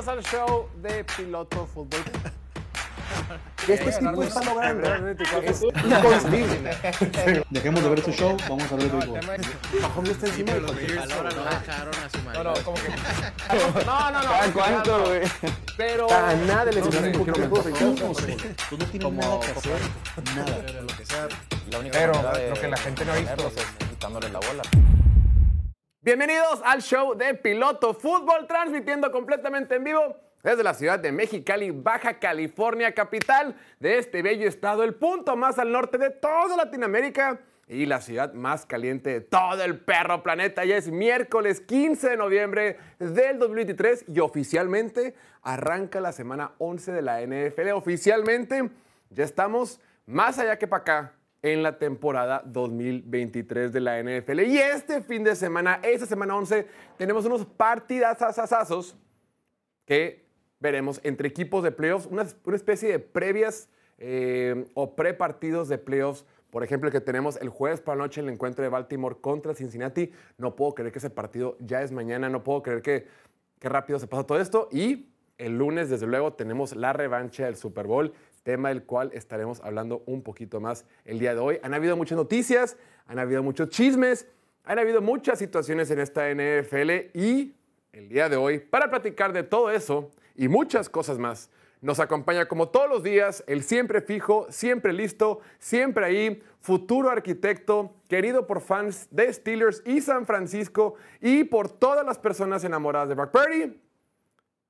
Bienvenidos al show de Piloto Fútbol. Este tipo está logrando es inconcebible. Dejemos de ver este show, vamos a ver el está encima de dejaron a su No, no, como que. No, no, no. ¿Cada cuánto, güey? Pero. A nada le No sé, enseñaron un quiero poquito de comentar. rechazo. Tú no tienes Como- nada que hacer, nada. Pero lo que sea. La única Pero manera de lo que la gente no ha visto es quitándole la bola. Bienvenidos al show de Piloto Fútbol, transmitiendo completamente en vivo desde la ciudad de Mexicali, Baja California, capital de este bello estado, el punto más al norte de toda Latinoamérica y la ciudad más caliente de todo el perro planeta. Ya es miércoles 15 de noviembre del 2023 y oficialmente arranca la semana 11 de la NFL. Oficialmente ya estamos más allá que para acá en la temporada 2023 de la NFL. Y este fin de semana, esta semana 11, tenemos unos partidazazazazos que veremos entre equipos de playoffs, una, una especie de previas eh, o pre-partidos de playoffs. Por ejemplo, el que tenemos el jueves por la noche, el encuentro de Baltimore contra Cincinnati. No puedo creer que ese partido ya es mañana, no puedo creer que, qué rápido se pasa todo esto. Y el lunes, desde luego, tenemos la revancha del Super Bowl, tema del cual estaremos hablando un poquito más el día de hoy. Han habido muchas noticias, han habido muchos chismes, han habido muchas situaciones en esta NFL y el día de hoy, para platicar de todo eso y muchas cosas más, nos acompaña como todos los días el siempre fijo, siempre listo, siempre ahí, futuro arquitecto, querido por fans de Steelers y San Francisco y por todas las personas enamoradas de Brock Purdy,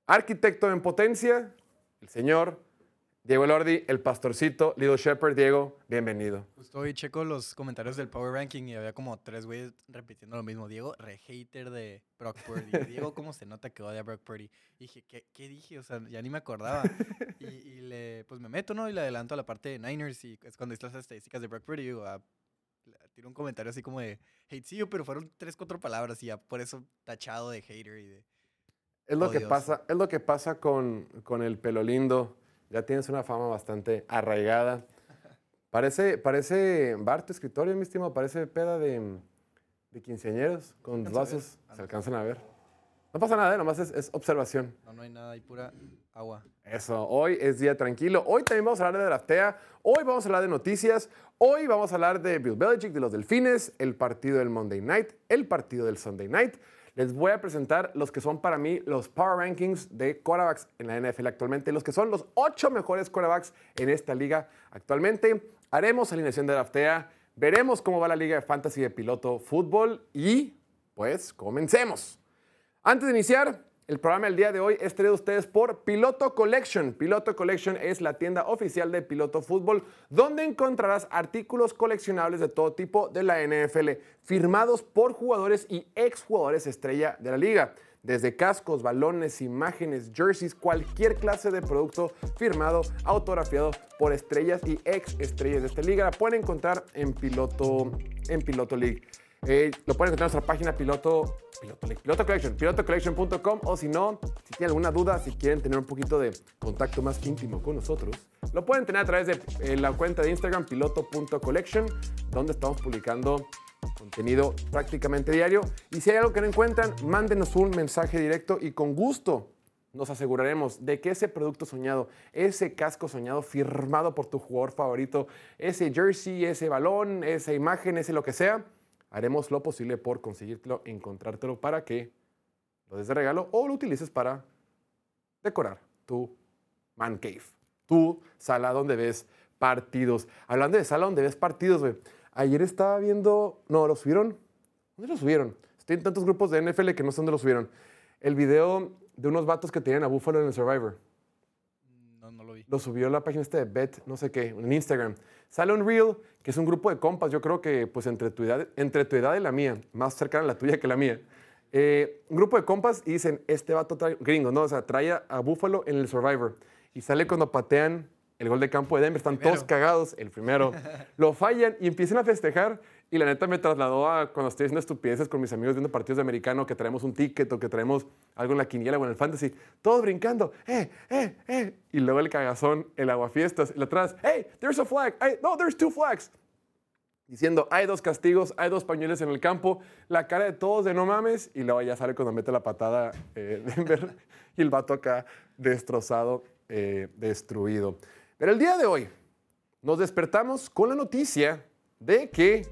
arquitecto en potencia, el señor Diego Elordi, el pastorcito, Lido Shepard. Diego, bienvenido. Justo hoy checo los comentarios del Power Ranking y había como tres güeyes repitiendo lo mismo. Diego, re hater de Brock Purdy. Diego, ¿cómo se nota que odia a Brock Purdy? Y dije, ¿qué, qué dije? O sea, ya ni me acordaba. Y, y le, pues me meto, ¿no? Y le adelanto a la parte de Niners y es cuando están las estadísticas de Brock Purdy. Y digo, ah, un comentario así como de hatecillo, pero fueron tres, cuatro palabras y ya por eso tachado de hater y de... Es lo, Oh, que Dios. pasa, es lo que pasa con, con el pelo lindo. Ya tienes una fama bastante arraigada. Parece, parece bar tu escritorio, mi estimado. Parece peda de, de quinceañeros con ver, vasos. Se alcanza. alcanzan a ver. No pasa nada, ¿eh? nomás es, es observación. No, no hay nada, hay pura agua. Eso, hoy es día tranquilo. Hoy también vamos a hablar de draftea. Hoy vamos a hablar de noticias. Hoy vamos a hablar de Bill Belichick, de los Delfines, el partido del Monday Night, el partido del Sunday Night. Les voy a presentar los que son para mí los Power Rankings de quarterbacks en la NFL actualmente, los que son los ocho mejores quarterbacks en esta liga actualmente. Haremos alineación de draftea, veremos cómo va la liga de fantasy de piloto fútbol y pues comencemos. Antes de iniciar, el programa del día de hoy es traído a ustedes por Piloto Collection. Piloto Collection es la tienda oficial de Piloto Fútbol, donde encontrarás artículos coleccionables de todo tipo de la NFL, firmados por jugadores y exjugadores estrella de la liga. Desde cascos, balones, imágenes, jerseys, cualquier clase de producto firmado, autografiado por estrellas y ex estrellas de esta liga, la pueden encontrar en Piloto, en Piloto League. Eh, lo pueden encontrar en nuestra página piloto, piloto, piloto collection, pilotocollection.com o si no, si tienen alguna duda, si quieren tener un poquito de contacto más íntimo con nosotros, lo pueden tener a través de eh, la cuenta de Instagram piloto.collection, donde estamos publicando contenido prácticamente diario. Y si hay algo que no encuentran, mándenos un mensaje directo y con gusto nos aseguraremos de que ese producto soñado, ese casco soñado firmado por tu jugador favorito, ese jersey, ese balón, esa imagen, ese lo que sea, haremos lo posible por conseguírtelo, encontrártelo para que lo des de regalo o lo utilices para decorar tu man cave, tu sala donde ves partidos. Hablando de sala donde ves partidos, güey. Ayer estaba viendo, no, lo subieron. ¿Dónde lo subieron? Estoy en tantos grupos de NFL que no sé dónde lo subieron. El video de unos vatos que tenían a Buffalo en el Survivor. Lo vi. Lo subió la página esta de Bet, no sé qué, en Instagram. Sale un reel, que es un grupo de compas, yo creo que pues entre tu edad, entre tu edad y la mía, más cercana a la tuya que la mía. Eh, un grupo de compas y dicen, este vato trae, gringo, no, o sea, trae a, a Buffalo en el Survivor. Y sale cuando patean el gol de campo de Denver, están todos Primero. cagados, el primero. lo fallan y empiezan a festejar. Y la neta me trasladó a cuando estoy haciendo estupideces con mis amigos viendo partidos de americano, que traemos un ticket o que traemos algo en la quiniela o en el fantasy. Todos brincando, ¡eh, eh, eh! Y luego el cagazón, el aguafiestas, y atrás, ¡hey, there's a flag! No, there's two flags! diciendo, hay dos castigos, hay dos pañuelos en el campo, la cara de todos de no mames, y luego ya sale cuando mete la patada eh, Denver y el vato acá destrozado, eh, destruido. Pero el día de hoy nos despertamos con la noticia de que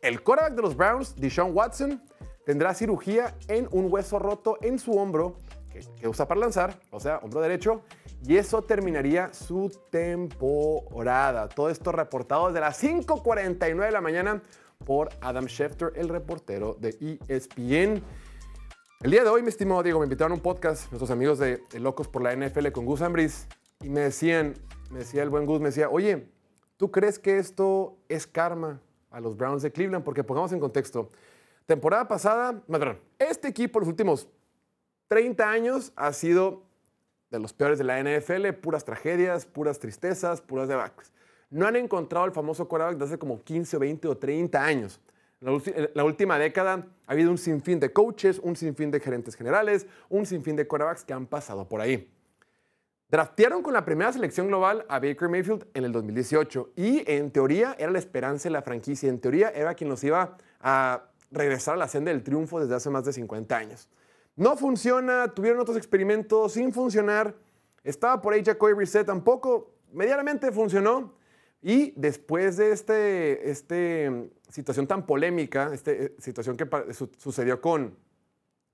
el quarterback de los Browns, Deshaun Watson, tendrá cirugía en un hueso roto en su hombro que, que usa para lanzar, o sea, hombro derecho, y eso terminaría su temporada. Todo esto reportado desde las 5.49 de la mañana por Adam Schefter, el reportero de ESPN. El día de hoy, mi estimado Diego, me invitaron a un podcast, nuestros amigos de Locos por la NFL con Gus Ambris, y me decían, me decía el buen Gus, me decía, oye, ¿tú crees que esto es karma a los Browns de Cleveland? Porque pongamos en contexto, temporada pasada, este equipo los últimos 30 años ha sido de los peores de la NFL, puras tragedias, puras tristezas, puras debacles. No han encontrado el famoso quarterback de hace como 15, 20 o 30 años. La, la última década ha habido un sinfín de coaches, un sinfín de gerentes generales, un sinfín de quarterbacks que han pasado por ahí. Draftearon con la primera selección global a Baker Mayfield en el 2018 y en teoría era la esperanza de la franquicia, en teoría era quien los iba a regresar a la senda del triunfo desde hace más de 50 años. No funciona, tuvieron otros experimentos sin funcionar, estaba por ahí Jacoby Brissett, tampoco medianamente funcionó y después de este, este mm, situación tan polémica, esta situación que su- sucedió con,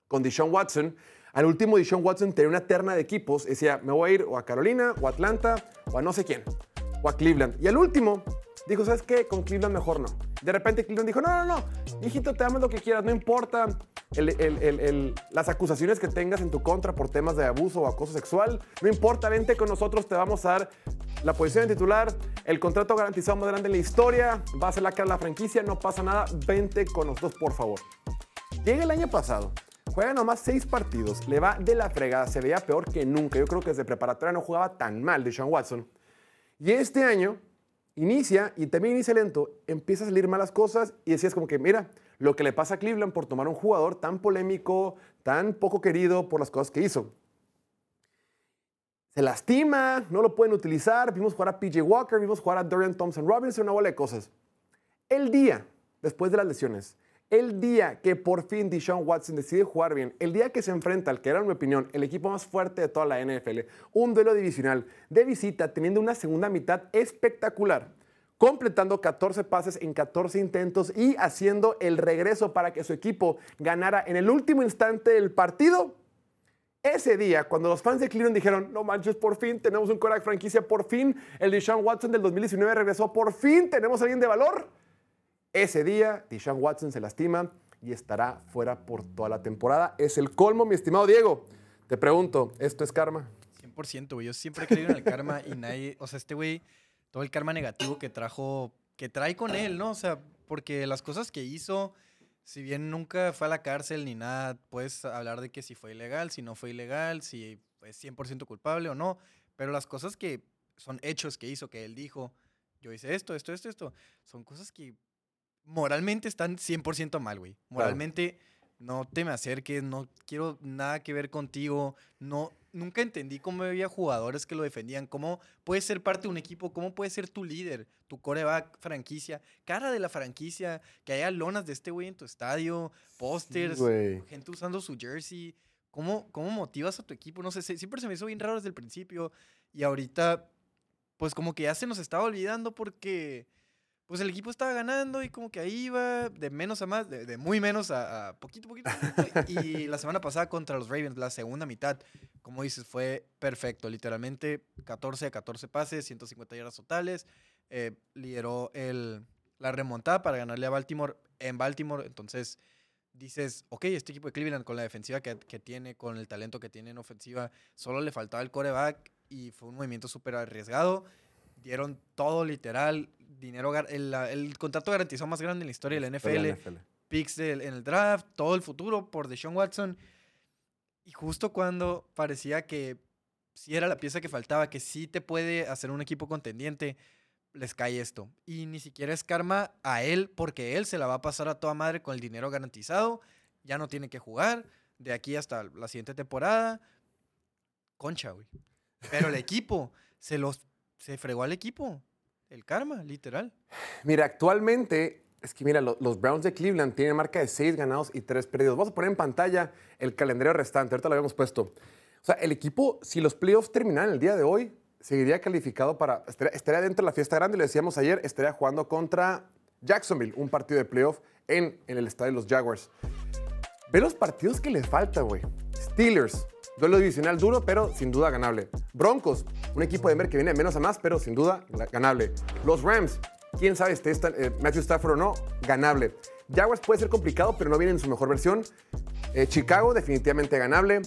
con Deshaun Watson. Al último, Deshaun Watson tenía una terna de equipos. Decía, me voy a ir o a Carolina, o a Atlanta, o a no sé quién, o a Cleveland. Y al último, dijo, ¿sabes qué? Con Cleveland mejor no. De repente Cleveland dijo, no, no, no, hijito, te damos lo que quieras, no importa las acusaciones que tengas en tu contra por temas de abuso o acoso sexual. No importa, vente con nosotros, te vamos a dar la posición de titular, el contrato garantizado más grande en la historia, va a ser la cara de la franquicia, no pasa nada, vente con nosotros, por favor. Llega el año pasado, juega nomás seis partidos, le va de la fregada, se veía peor que nunca. Yo creo que desde preparatoria no jugaba tan mal Deshaun Watson. Y este año inicia y también inicia lento, empieza a salir malas cosas y decías como que, mira, lo que le pasa a Cleveland por tomar un jugador tan polémico, tan poco querido por las cosas que hizo. Se lastima, no lo pueden utilizar, vimos jugar a PJ Walker, vimos jugar a Dorian Thompson Robinson, una bola de cosas. El día, después de las lesiones, el día que por fin Deshaun Watson decide jugar bien, el día que se enfrenta al que era, en mi opinión, el equipo más fuerte de toda la NFL, un duelo divisional de visita, teniendo una segunda mitad espectacular, completando 14 pases en 14 intentos y haciendo el regreso para que su equipo ganara en el último instante del partido. Ese día, cuando los fans de Cleveland dijeron, no manches, por fin tenemos un quarterback franquicia, por fin el Deshaun Watson del 2019 regresó, por fin tenemos a alguien de valor. Ese día, Deshaun Watson se lastima y estará fuera por toda la temporada. Es el colmo, mi estimado Diego. Te pregunto, ¿esto es karma? 100%, güey. Yo siempre he creído en el karma y nadie, o sea, este güey, todo el karma negativo que trajo, que trae con él, ¿no? O sea, porque las cosas que hizo, si bien nunca fue a la cárcel ni nada, puedes hablar de que si fue ilegal, si no fue ilegal, si es 100% culpable o no, pero las cosas que son hechos que hizo, que él dijo, yo hice esto, esto, esto, esto, son cosas que moralmente están 100% mal, güey. Moralmente no te me acerques, no quiero nada que ver contigo, no nunca entendí cómo había jugadores que lo defendían, cómo puedes ser parte de un equipo, cómo puedes ser tu líder, tu coreback, franquicia, cara de la franquicia, que haya lonas de este güey en tu estadio, pósters, güey. gente usando su jersey. ¿Cómo, ¿Cómo motivas a tu equipo? No sé, siempre se me hizo bien raro desde el principio y ahorita pues como que ya se nos estaba olvidando porque pues el equipo estaba ganando y como que ahí iba de menos a más, de, muy menos a, a poquito, poquito, poquito. Y la semana pasada contra los Ravens, la segunda mitad, como dices, fue perfecto. Literalmente 14 a 14 pases, 150 yardas totales. eh, lideró el, la remontada para ganarle a Baltimore en Baltimore. Entonces dices, ok, este equipo de Cleveland con la defensiva que, que tiene, con el talento que tiene en ofensiva, solo le faltaba el coreback y fue un movimiento súper arriesgado. Dieron todo literal, dinero, el, la- el contrato garantizado más grande en la historia de la NFL picks del- en el draft, todo el futuro por Deshaun Watson. Y justo cuando parecía que sí era la pieza que faltaba, que sí te puede hacer un equipo contendiente, les cae esto. Y ni siquiera es karma a él, porque él se la va a pasar a toda madre con el dinero garantizado. Ya no tiene que jugar de aquí hasta la siguiente temporada. Concha, güey. Pero el equipo se los se fregó al equipo. El karma, literal. Mira, actualmente, es que mira, lo- los Browns de Cleveland tienen marca de 6 ganados y 3 perdidos. Vamos a poner en pantalla el calendario restante, ahorita lo habíamos puesto. O sea, el equipo, si los playoffs terminaran el día de hoy, seguiría calificado para, estaría, estaría dentro de la fiesta grande, lo decíamos ayer, estaría jugando contra Jacksonville, un partido de playoff en, en el estadio de los Jaguars. Ve los partidos que les falta, güey. Steelers, duelo divisional duro, pero sin duda ganable. Broncos, un equipo de Denver que viene de menos a más, pero sin duda ganable. Los Rams, quién sabe eh, Matthew Stafford o no, ganable. Jaguars puede ser complicado, pero no viene en su mejor versión. Eh, Chicago, definitivamente ganable.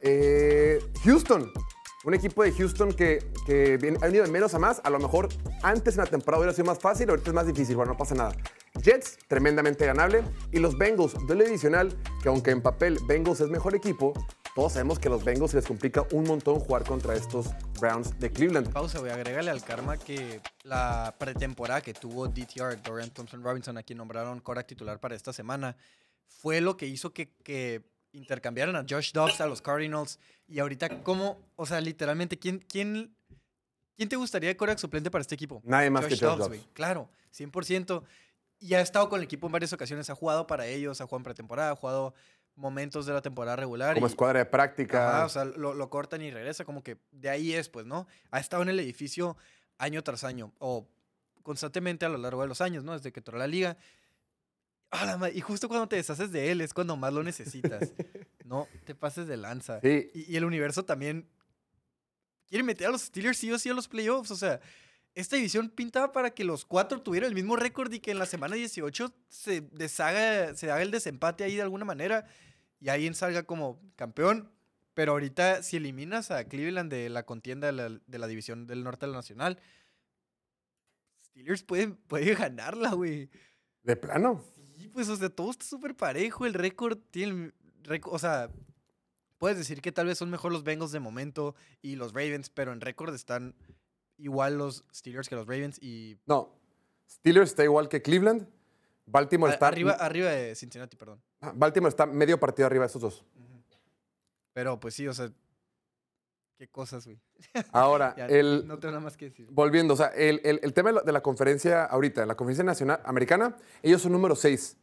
Eh, Houston, un equipo de Houston que, viene- ha venido de menos a más. A lo mejor antes en la temporada hubiera sido más fácil, ahorita es más difícil. Bueno, no pasa nada. Jets, tremendamente ganable. Y los Bengals, duelo adicional, que aunque en papel Bengals es mejor equipo, todos sabemos que a los Bengals se les complica un montón jugar contra estos Browns de Cleveland. Pausa, güey. Agrégale al karma que la pretemporada que tuvo DTR, Dorian Thompson Robinson, a quien nombraron Korak titular para esta semana, fue lo que hizo que, que intercambiaran a Josh Dobbs a los Cardinals. Y ahorita, ¿cómo? O sea, literalmente, ¿quién, quién, quién te gustaría de Korak suplente para este equipo? Nadie más que Josh Dobbs. Claro, 100%. Y ha estado con el equipo en varias ocasiones. Ha jugado para ellos, ha jugado en pretemporada, ha jugado momentos de la temporada regular. Como y- escuadra de práctica. Ajá, o sea, lo, lo cortan y regresa, como que de ahí es, pues, ¿no? Ha estado en el edificio año tras año, o constantemente a lo largo de los años, ¿no? Desde que entró la liga. Ah, y justo cuando te deshaces de él es cuando más lo necesitas. no te pases de lanza. Sí. Y, y el universo también quiere meter a los Steelers sí o sí a los playoffs. O sea, esta división pintaba para que los cuatro tuvieran el mismo récord y que en la semana 18 se deshaga, se haga el desempate ahí de alguna manera y alguien salga como campeón. Pero ahorita, si eliminas a Cleveland de la contienda de la, de la división del norte de la nacional, Steelers puede, puede ganarla, güey. De plano. Sí, pues, o sea, todo está súper parejo. El récord tiene. récord- o sea, puedes decir que tal vez son mejor los Bengals de momento y los Ravens, pero en récord están igual los Steelers que los Ravens y. No. Steelers está igual que Cleveland. Baltimore a- está, arriba, arriba de Cincinnati, perdón. Ah, Baltimore está medio partido arriba de esos dos. Pero pues sí, o sea. Qué cosas, güey. Ahora, Ya, el, No tengo nada más que decir. volviendo, o sea, el, el- el tema de la, conferencia ahorita, la conferencia nacional americana, ellos son número 6.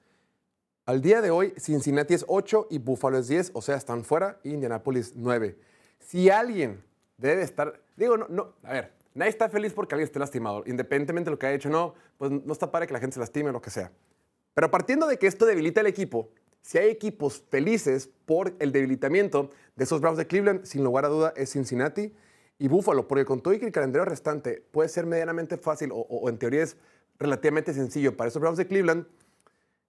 Al día de hoy, Cincinnati es 8 y Buffalo es 10, o sea, están fuera, y Indianapolis 9. Si alguien debe estar, digo, no, no, a ver, nadie está feliz porque alguien esté lastimado, independientemente de lo que haya hecho, no, pues no está padre que la gente se lastime o lo que sea. Pero partiendo de que esto debilita el equipo, si hay equipos felices por el debilitamiento de esos Browns de Cleveland, sin lugar a duda es Cincinnati y Buffalo, porque con todo y que el calendario restante puede ser medianamente fácil o, en teoría es relativamente sencillo para esos Browns de Cleveland,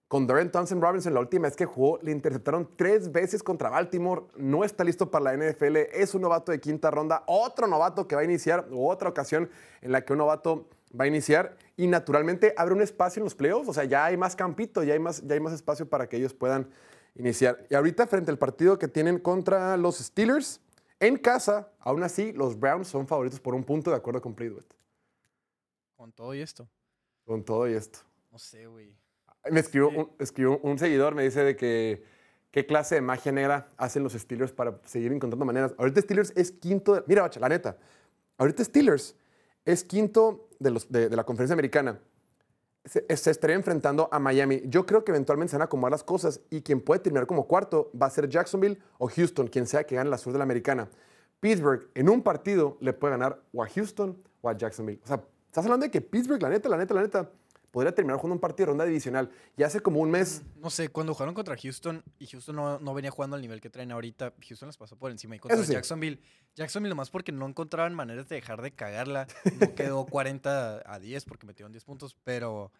con Dorian Thompson Robinson la última vez que jugó, le interceptaron tres veces contra Baltimore. No está listo para la NFL. Es un novato de quinta ronda. Otro novato que va a iniciar, otra ocasión en la que un novato va a iniciar. Y naturalmente abre un espacio en los playoffs. O sea, ya hay más campito, ya hay más, ya hay más espacio para que ellos puedan iniciar. Y ahorita, frente al partido que tienen contra los Steelers, en casa, aún así, los Browns son favoritos por un punto, de acuerdo con Pridwet. Con todo y esto. Con todo y esto. No sé, güey. Me escribió, Sí. un, escribió un seguidor, me dice de que qué clase de magia negra hacen los Steelers para seguir encontrando maneras. Ahorita Steelers es quinto, de- mira, bacha, la neta, ahorita Steelers es quinto de, la conferencia americana. Se, se estaría enfrentando a Miami. Yo creo que eventualmente se van a acomodar las cosas y quien puede terminar como cuarto va a ser Jacksonville o Houston, quien sea que gane la sur de la americana. Pittsburgh en un partido le puede ganar o a Houston o a Jacksonville. O sea, estás hablando de que Pittsburgh, la neta, la neta, la neta, podría terminar jugando un partido de ronda divisional. Y hace como un mes, No sé, cuando jugaron contra Houston y Houston no, no venía jugando al nivel que traen ahorita, Houston les pasó por encima. Y contra sí. Jacksonville, Jacksonville nomás porque no encontraban maneras de dejar de cagarla. No quedó 40 a 10 porque metieron 10 puntos, pero,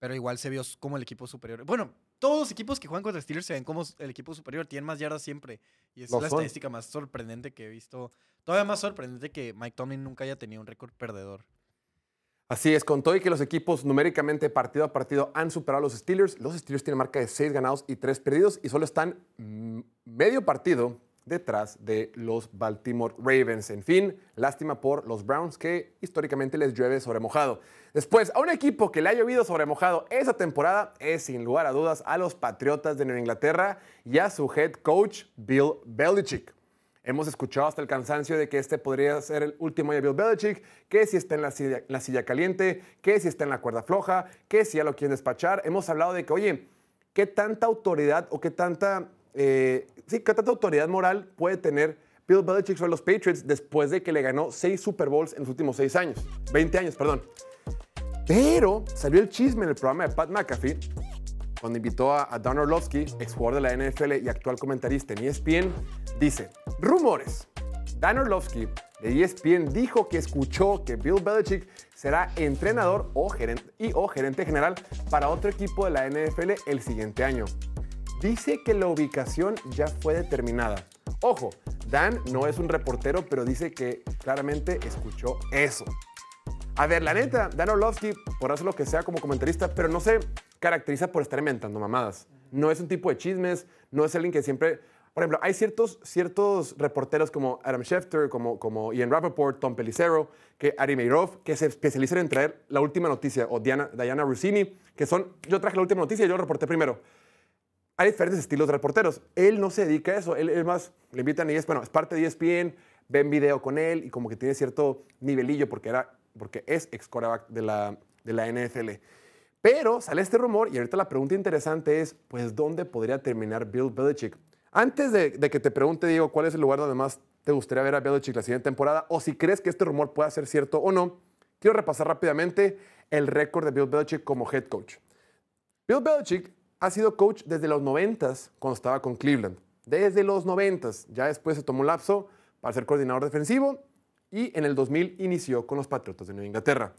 pero igual se vio como el equipo superior. Bueno, todos los equipos que juegan contra Steelers se ven como el equipo superior, tienen más yardas siempre. Y es la son. estadística más sorprendente que he visto. Todavía más sorprendente que Mike Tomlin nunca haya tenido un récord perdedor. Así es, con todo y que los equipos numéricamente partido a partido han superado a los Steelers, los Steelers tienen marca de 6 ganados y 3 perdidos y solo están medio partido detrás de los Baltimore Ravens. En fin, lástima por los Browns que históricamente les llueve sobre mojado. Después, a un equipo que le ha llovido sobre mojado esa temporada es sin lugar a dudas a los Patriotas de Nueva Inglaterra y a su head coach Bill Belichick. Hemos escuchado hasta el cansancio de que este podría ser el último de Bill Belichick, que si está en la silla, la silla caliente, que si está en la cuerda floja, que si ya lo quieren despachar. Hemos hablado de que, oye, ¿qué tanta autoridad o qué tanta, eh, sí, qué tanta autoridad moral puede tener Bill Belichick sobre los Patriots después de que le ganó seis Super Bowls en los últimos seis años? 20 años, perdón. Pero salió el chisme en el programa de Pat McAfee cuando invitó a, a Don Orlovsky, ex jugador de la NFL y actual comentarista en ESPN, dice, rumores. Dan Orlovsky de ESPN dijo que escuchó que Bill Belichick será entrenador o gerente, y o gerente general para otro equipo de la NFL el siguiente año. Dice que la ubicación ya fue determinada. Ojo, Dan no es un reportero, pero dice que claramente escuchó eso. A ver, la neta, Dan Orlovsky podrá hacer lo que sea como comentarista, pero no se caracteriza por estar inventando mamadas. No es un tipo de chismes, no es alguien que siempre... Por ejemplo, hay ciertos, ciertos reporteros como Adam Schefter, como, como Ian Rappaport, Tom Pelicero, que Ari Meirov, que se especializan en traer la última noticia, o Diana, Diana Rossini, que son, yo traje la última noticia y yo reporté primero. Hay diferentes estilos de reporteros. Él no se dedica a eso. Él, él más le invitan y es, bueno, es parte de ESPN, ven video con él y como que tiene cierto nivelillo porque, era, porque es ex quarterback de la, de la NFL. Pero sale este rumor y ahorita la pregunta interesante es, pues, ¿dónde podría terminar Bill Belichick? Antes de, que te pregunte, Diego, ¿cuál es el lugar donde más te gustaría ver a Belichick la siguiente temporada? O si crees que este rumor pueda ser cierto o no, quiero repasar rápidamente el récord de Bill Belichick como head coach. Bill Belichick ha sido coach desde los 90 cuando estaba con Cleveland. Desde los 90 ya después se tomó un lapso para ser coordinador defensivo y en el 2000 inició con los Patriotas de Nueva Inglaterra.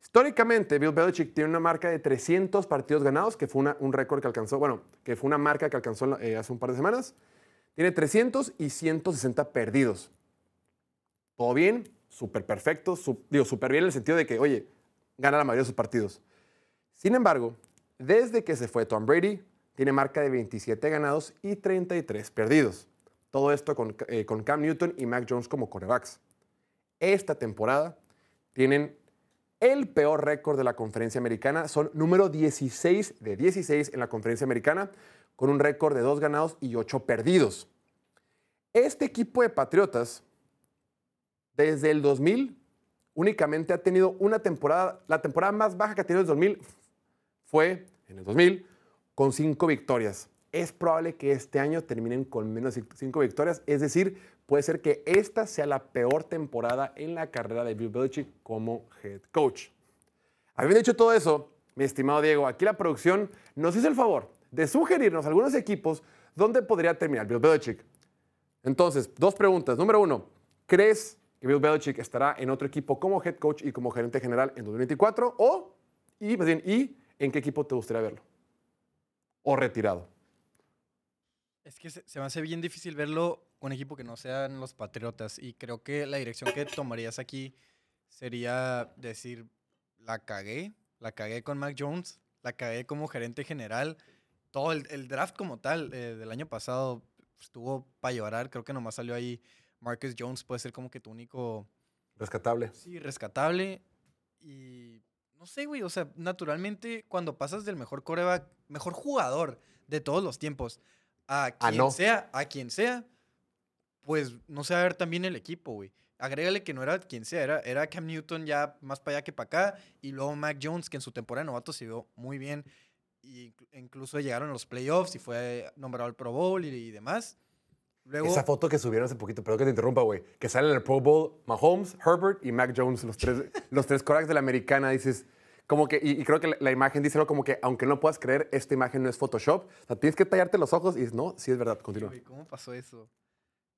Históricamente, Bill Belichick tiene una marca de 300 partidos ganados, que fue un récord que alcanzó, bueno, que fue una marca que alcanzó eh, hace un par de semanas. Tiene 300 y 160 perdidos. Todo bien, súper perfecto, su- digo, súper bien en el sentido de que, oye, gana la mayoría de sus partidos. Sin embargo, desde que se fue Tom Brady, tiene marca de 27 ganados y 33 perdidos. Todo esto con, eh, con Cam Newton y Mac Jones como corebacks. Esta temporada tienen el peor récord de la conferencia americana. Son número 16 de 16 en la conferencia americana, con un récord de 2 ganados y 8 perdidos. Este equipo de Patriotas, desde el 2000, únicamente ha tenido una temporada, la temporada más baja que ha tenido el 2000 fue en el 2000 con 5 victorias. Es probable que este año terminen con menos de 5 victorias, es decir, puede ser que esta sea la peor temporada en la carrera de Bill Belichick como head coach. Habiendo dicho todo eso, mi estimado Diego, aquí la producción nos hizo el favor de sugerirnos algunos equipos donde podría terminar Bill Belichick. Entonces, dos preguntas. Número uno, ¿crees que Bill Belichick estará en otro equipo como head coach y como gerente general en 2024? O, y más bien, ¿y en qué equipo te gustaría verlo? O retirado. Es que se, se me hace bien difícil verlo un equipo que no sean los Patriotas. Y creo que la dirección que tomarías aquí sería decir, la cagué, la cagué con Mac Jones, la cagué como gerente general. Todo el, el draft como tal eh, del año pasado estuvo para llorar. Creo que nomás salió ahí Marcus Jones, puede ser como que tu único Rescatable. Sí, rescatable. Y no sé, güey, o sea, naturalmente cuando pasas del mejor coreback, mejor jugador de todos los tiempos, a Ah, quien no. sea, a quien sea, pues no se va a ver también el equipo, güey. Agrégale que no era quien sea, era, era Cam Newton ya más para allá que para acá, y luego Mac Jones, que en su temporada de novato se vio muy bien, y inclu- incluso llegaron a los playoffs y fue nombrado al Pro Bowl y, y demás. Luego, Esa foto que subieron hace poquito, perdón que te interrumpa, güey, que sale en el Pro Bowl Mahomes, Herbert y Mac Jones, los tres, los tres quarterbacks de la americana, dices, como que, y, y creo que la, la imagen dice algo como que, aunque no puedas creer, esta imagen no es Photoshop, o sea, tienes que tallarte los ojos y dices, no, sí es verdad, continúa. Güey, ¿Cómo pasó eso?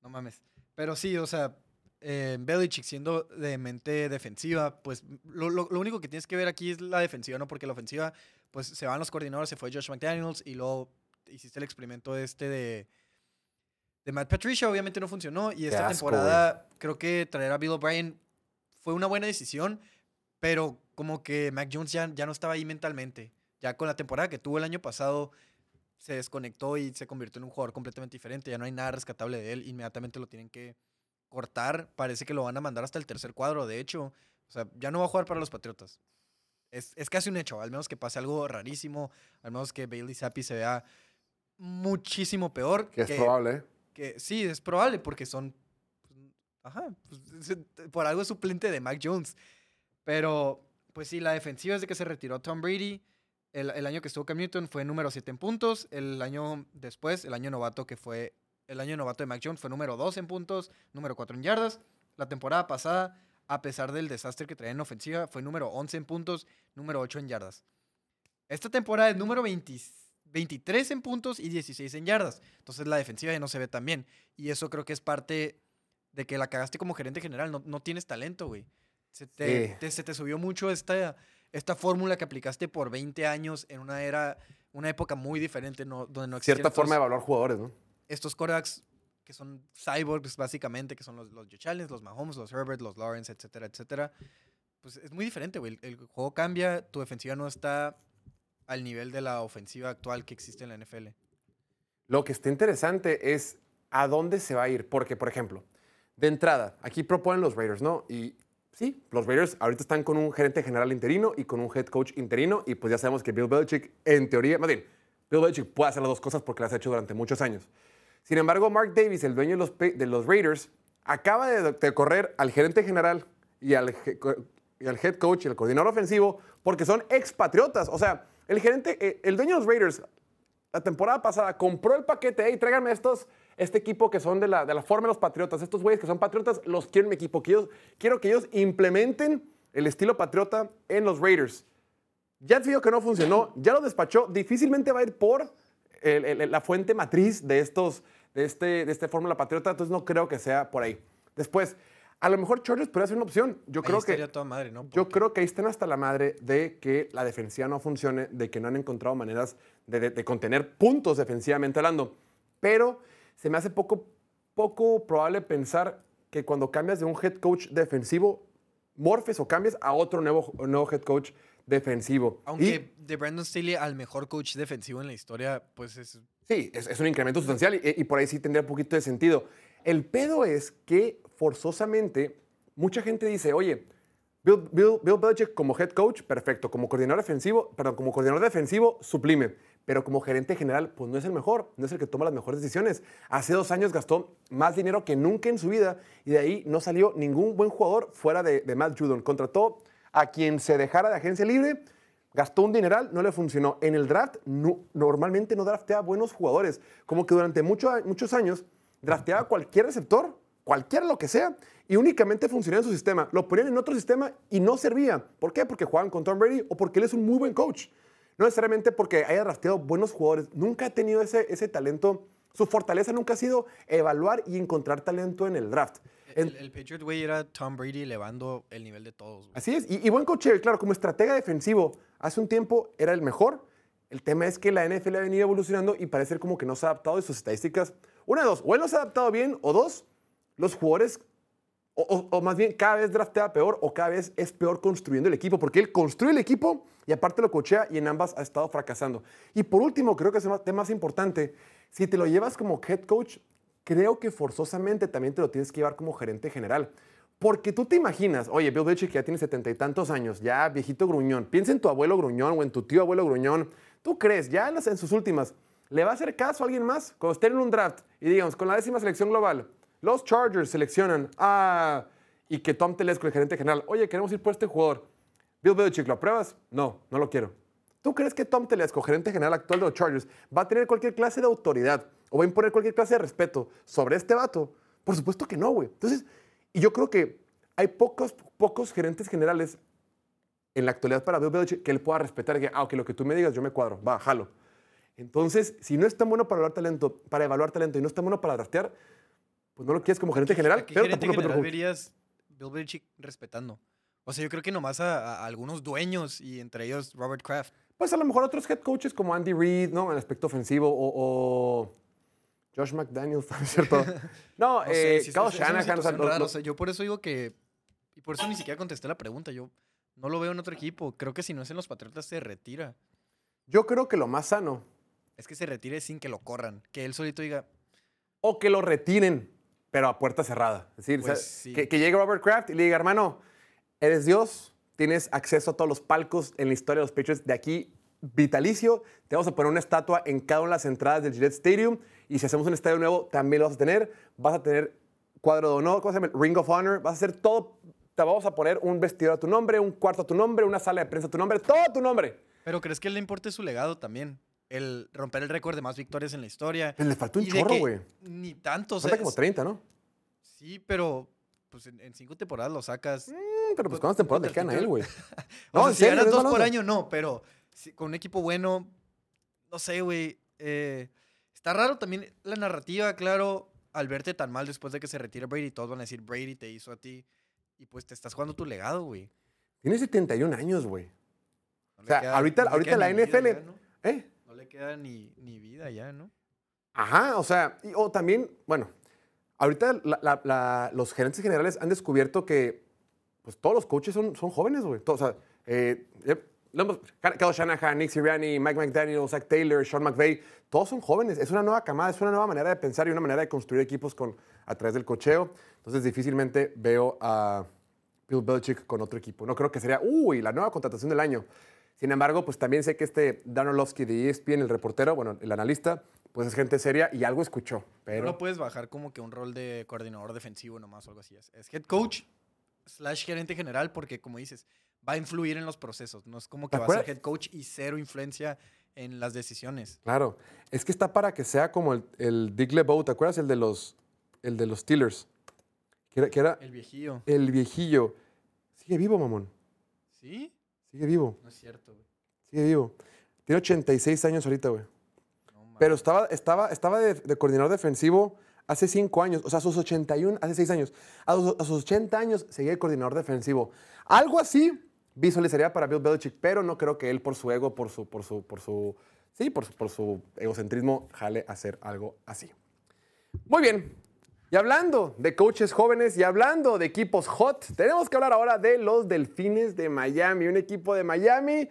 No mames. Pero sí, o sea, eh, Belichick siendo de mente defensiva, pues lo, lo- lo único que tienes que ver aquí es la defensiva, ¿no? Porque la ofensiva, pues se van los coordinadores, se fue Josh McDaniels y luego hiciste el experimento este de, de Matt Patricia, obviamente no funcionó y esta asco, temporada creo que traer a Bill O'Brien fue una buena decisión, pero como que Mac Jones ya, ya no estaba ahí mentalmente. Ya con la temporada que tuvo el año pasado, se desconectó y se convirtió en un jugador completamente diferente. Ya no hay nada rescatable de él. Inmediatamente lo tienen que cortar. Parece que lo van a mandar hasta el tercer cuadro, de hecho. O sea, ya no va a jugar para los Patriotas. Es, es casi un hecho, al menos que pase algo rarísimo, al menos que Bailey Zappi se vea muchísimo peor. Que es probable, ¿eh? que sí, es probable porque son Ajá, pues, es- por algo es suplente de Mac Jones. Pero, pues sí, la defensiva desde que se retiró Tom Brady, el, año que estuvo Cam Newton fue número 7 en puntos, el año después, el año novato que fue, el año novato de Mac Jones fue número 2 en puntos, número 4 en yardas. La temporada pasada, a pesar del desastre que traía en ofensiva, fue número 11 en puntos, número 8 en yardas. Esta temporada es número 20 23 en puntos y 16 en yardas. Entonces la defensiva ya no se ve tan bien. Y eso creo que es parte de que la cagaste como gerente general. No, no tienes talento, güey. Se te, Sí. te- se te subió mucho esta, esta fórmula que aplicaste por 20 años en una era, una época muy diferente, no, donde no Cierta forma de evaluar jugadores, ¿no? estos quarterbacks que son cyborgs, básicamente, que son los, los los Mahomes, los Herbert, los Lawrence, etcétera, etcétera. Pues es muy diferente, güey. El, el juego cambia, tu defensiva no está al nivel de la ofensiva actual que existe en la NFL. Lo que está interesante es a dónde se va a ir. Porque, por ejemplo, de entrada, aquí proponen los Raiders, ¿no? Y sí, los Raiders ahorita están con un gerente general interino y con un head coach interino. Y pues ya sabemos que Bill Belichick, en teoría, más bien, Bill Belichick puede hacer las dos cosas porque las ha hecho durante muchos años. Sin embargo, Mark Davis, el dueño de los, de los Raiders, acaba de, correr al gerente general y al, y head coach y al coordinador ofensivo porque son expatriotas. O sea, el gerente, eh, el dueño de los Raiders la temporada pasada compró el paquete, hey, tráiganme estos, este equipo que son de la, de la forma de los patriotas, estos güeyes que son patriotas, los quiero en mi equipo, quiero, quiero que ellos implementen el estilo patriota en los Raiders. Ya vio que no funcionó, ya lo despachó, difícilmente va a ir por el- el- la fuente matriz de, estos, de, este, de esta fórmula patriota, entonces no creo que sea por ahí. Después, a lo mejor Chargers podría ser una opción. Yo Ahí creo que... toda madre, ¿no? Yo creo que ahí están hasta la madre de que la defensiva no funcione, de que no han encontrado maneras de, de- de contener puntos defensivamente hablando. Pero se me hace poco, poco probable pensar que cuando cambias de un head coach defensivo, morfes o cambies a otro nuevo, nuevo head coach defensivo. Aunque de Brandon Staley al mejor coach defensivo en la historia, pues es... Y sí, es, es un incremento sustancial y, y por ahí sí tendría un poquito de sentido. El pedo es que forzosamente mucha gente dice, oye, Bill, Bill, Bill Belichick como head coach, perfecto. Como coordinador defensivo, perdón, como coordinador defensivo, sublime. Pero como gerente general, pues no es el mejor, no es el que toma las mejores decisiones. Hace dos años gastó más dinero que nunca en su vida y de ahí no salió ningún buen jugador fuera de, de Matt Judon. Contrató a quien se dejara de agencia libre, gastó un dineral, no le funcionó. En el draft, no- normalmente no draftea buenos jugadores. Como que durante mucho- muchos años drafteaba cualquier receptor, cualquiera lo que sea, y únicamente funcionaba en su sistema. Lo ponían en otro sistema y no servía. ¿Por qué? Porque jugaban con Tom Brady o porque él es un muy buen coach. No necesariamente porque haya drafteado buenos jugadores. Nunca ha tenido ese, ese talento. Su fortaleza nunca ha sido evaluar y encontrar talento en el draft. El, el Patriot Way era Tom Brady elevando el nivel de todos. Así es. Y, y buen coacheo, claro, como estratega defensivo, hace un tiempo era el mejor. El tema es que la NFL ha venido evolucionando y parece como que no se ha adaptado y sus estadísticas. Una de dos, o él no se ha adaptado bien, o dos, los jugadores, o, más bien cada vez draftea peor, o cada vez es peor construyendo el equipo, porque él construye el equipo y aparte lo coachea y en ambas ha estado fracasando. Y por último, creo que es el tema más importante, si te lo llevas como head coach, creo que forzosamente también te lo tienes que llevar como gerente general. Porque tú te imaginas, oye, Bill Belichick que ya tiene setenta y tantos años, ya viejito gruñón, piensa en tu abuelo gruñón o en tu tío abuelo gruñón. ¿Tú crees, ya en, las- en sus últimas, le va a hacer caso a alguien más cuando estén en un draft y digamos, con la décima selección global, los Chargers seleccionan a... y que Tom Telesco, el gerente general, oye, queremos ir por este jugador. Bill Belichick, ¿lo apruebas? No, no lo quiero. ¿Tú crees que Tom Telesco, gerente general actual de los Chargers, va a tener cualquier clase de autoridad o va a imponer cualquier clase de respeto sobre este vato? Por supuesto que no, güey. Entonces, y yo creo que hay pocos, pocos gerentes generales en la actualidad para Bill Belichick que él pueda respetar y que, ah, ok, lo que tú me digas, yo me cuadro, va, jalo. Entonces, si no es tan bueno para evaluar talento, y no es tan bueno para draftear, pues no lo quieres como gerente general, ¿A qué pero gerente tampoco general Pedro verías Bill Belichick respetando? O sea, yo creo que nomás a, a algunos dueños y entre ellos Robert Kraft. Pues a lo mejor otros head coaches como Andy Reid, ¿no? En el aspecto ofensivo, o, o Josh McDaniels, ¿no es cierto? No, No sé, eh, sí, Kyle Shanahan, sea, o sea, yo por eso digo que... Y por eso ni siquiera contesté la pregunta. Yo no lo veo en otro equipo. Creo que si no es en los Patriotas se retira. yo creo que lo más sano, Es que se retire sin que lo corran. Que él solito diga, o que lo retiren, pero a puerta cerrada. Es decir, Pues o sea, sí. que, que llegue Robert Kraft y le diga, hermano, eres Dios, tienes acceso a todos los palcos en la historia de los Patriots de aquí vitalicio, te vamos a poner una estatua en cada una de las entradas del Gillette Stadium y si hacemos un estadio nuevo también lo vas a tener, vas a tener cuadro de honor, ¿cómo se llama? Ring of Honor. Vas a hacer todo. Te vamos a poner un vestidor a tu nombre, un cuarto a tu nombre, una sala de prensa a tu nombre, todo a tu nombre. Pero ¿crees que le importe su legado también? El romper el récord de más victorias en la historia. Pues le faltó un chorro, güey. Ni tanto. o sea, Falta como es- 30, ¿no? Sí, pero pues en, en cinco temporadas lo sacas. Mm, pero pues cuántas temporadas le quedan a él, güey. O No, sea, en si serio, ganas dos por año, no, pero si- con un equipo bueno, no sé, güey. eh, está raro también la narrativa, claro, al verte tan mal después de que se retire Brady, todos van a decir, Brady te hizo a ti. Y pues te estás jugando tu legado, güey. Tiene 71 años, güey. No O sea, ahorita- no ahorita la vida NFL. ¿Eh? Le queda ni, ni vida ya, ¿no? Ajá, o sea, y- o también, bueno, ahorita la- la- la- los gerentes generales han descubierto que pues todos los coaches son, son jóvenes, güey. O sea, eh, eh, Shanahan, Nick Sirianni, Mike McDaniel, Zach Taylor, Sean McVay, todos son jóvenes. Es una nueva camada, es una nueva manera de pensar y una manera de construir equipos con, a través del cocheo. Entonces, difícilmente veo a Bill Belichick con otro equipo. No creo que sería, uy, la nueva contratación del año. Sin embargo, pues también sé que este Dan Orlovsky de ESPN, el reportero, bueno, el analista, pues es gente seria y algo escuchó. No Pero lo puedes bajar como que un rol de coordinador defensivo nomás o algo así. Es, es head coach slash gerente general porque, como dices, va a influir en los procesos. No es como que ¿Te va a ser head coach y cero influencia en las decisiones. Claro, es que está para que sea como el, el Dick LeBeau, ¿te acuerdas? El de los, el de los Steelers, que era, que era El viejillo. el viejillo. Sigue vivo, mamón, ¿Sí? Sigue vivo, No es cierto, güey. sigue vivo. Tiene 86 años ahorita, güey. No. Pero estaba, estaba, estaba de, de coordinador defensivo hace 5 años, o sea, a sus 81, hace 6 años. A, sus- a sus 80 años seguía de coordinador defensivo. Algo así visualizaría para Bill Belichick, pero no creo que él por su ego, por su, por su, por su, sí, por su, por su egocentrismo, jale a hacer algo así. Muy bien. Y hablando de coaches jóvenes y hablando de equipos hot, tenemos que hablar ahora de los Delfines de Miami, un equipo de Miami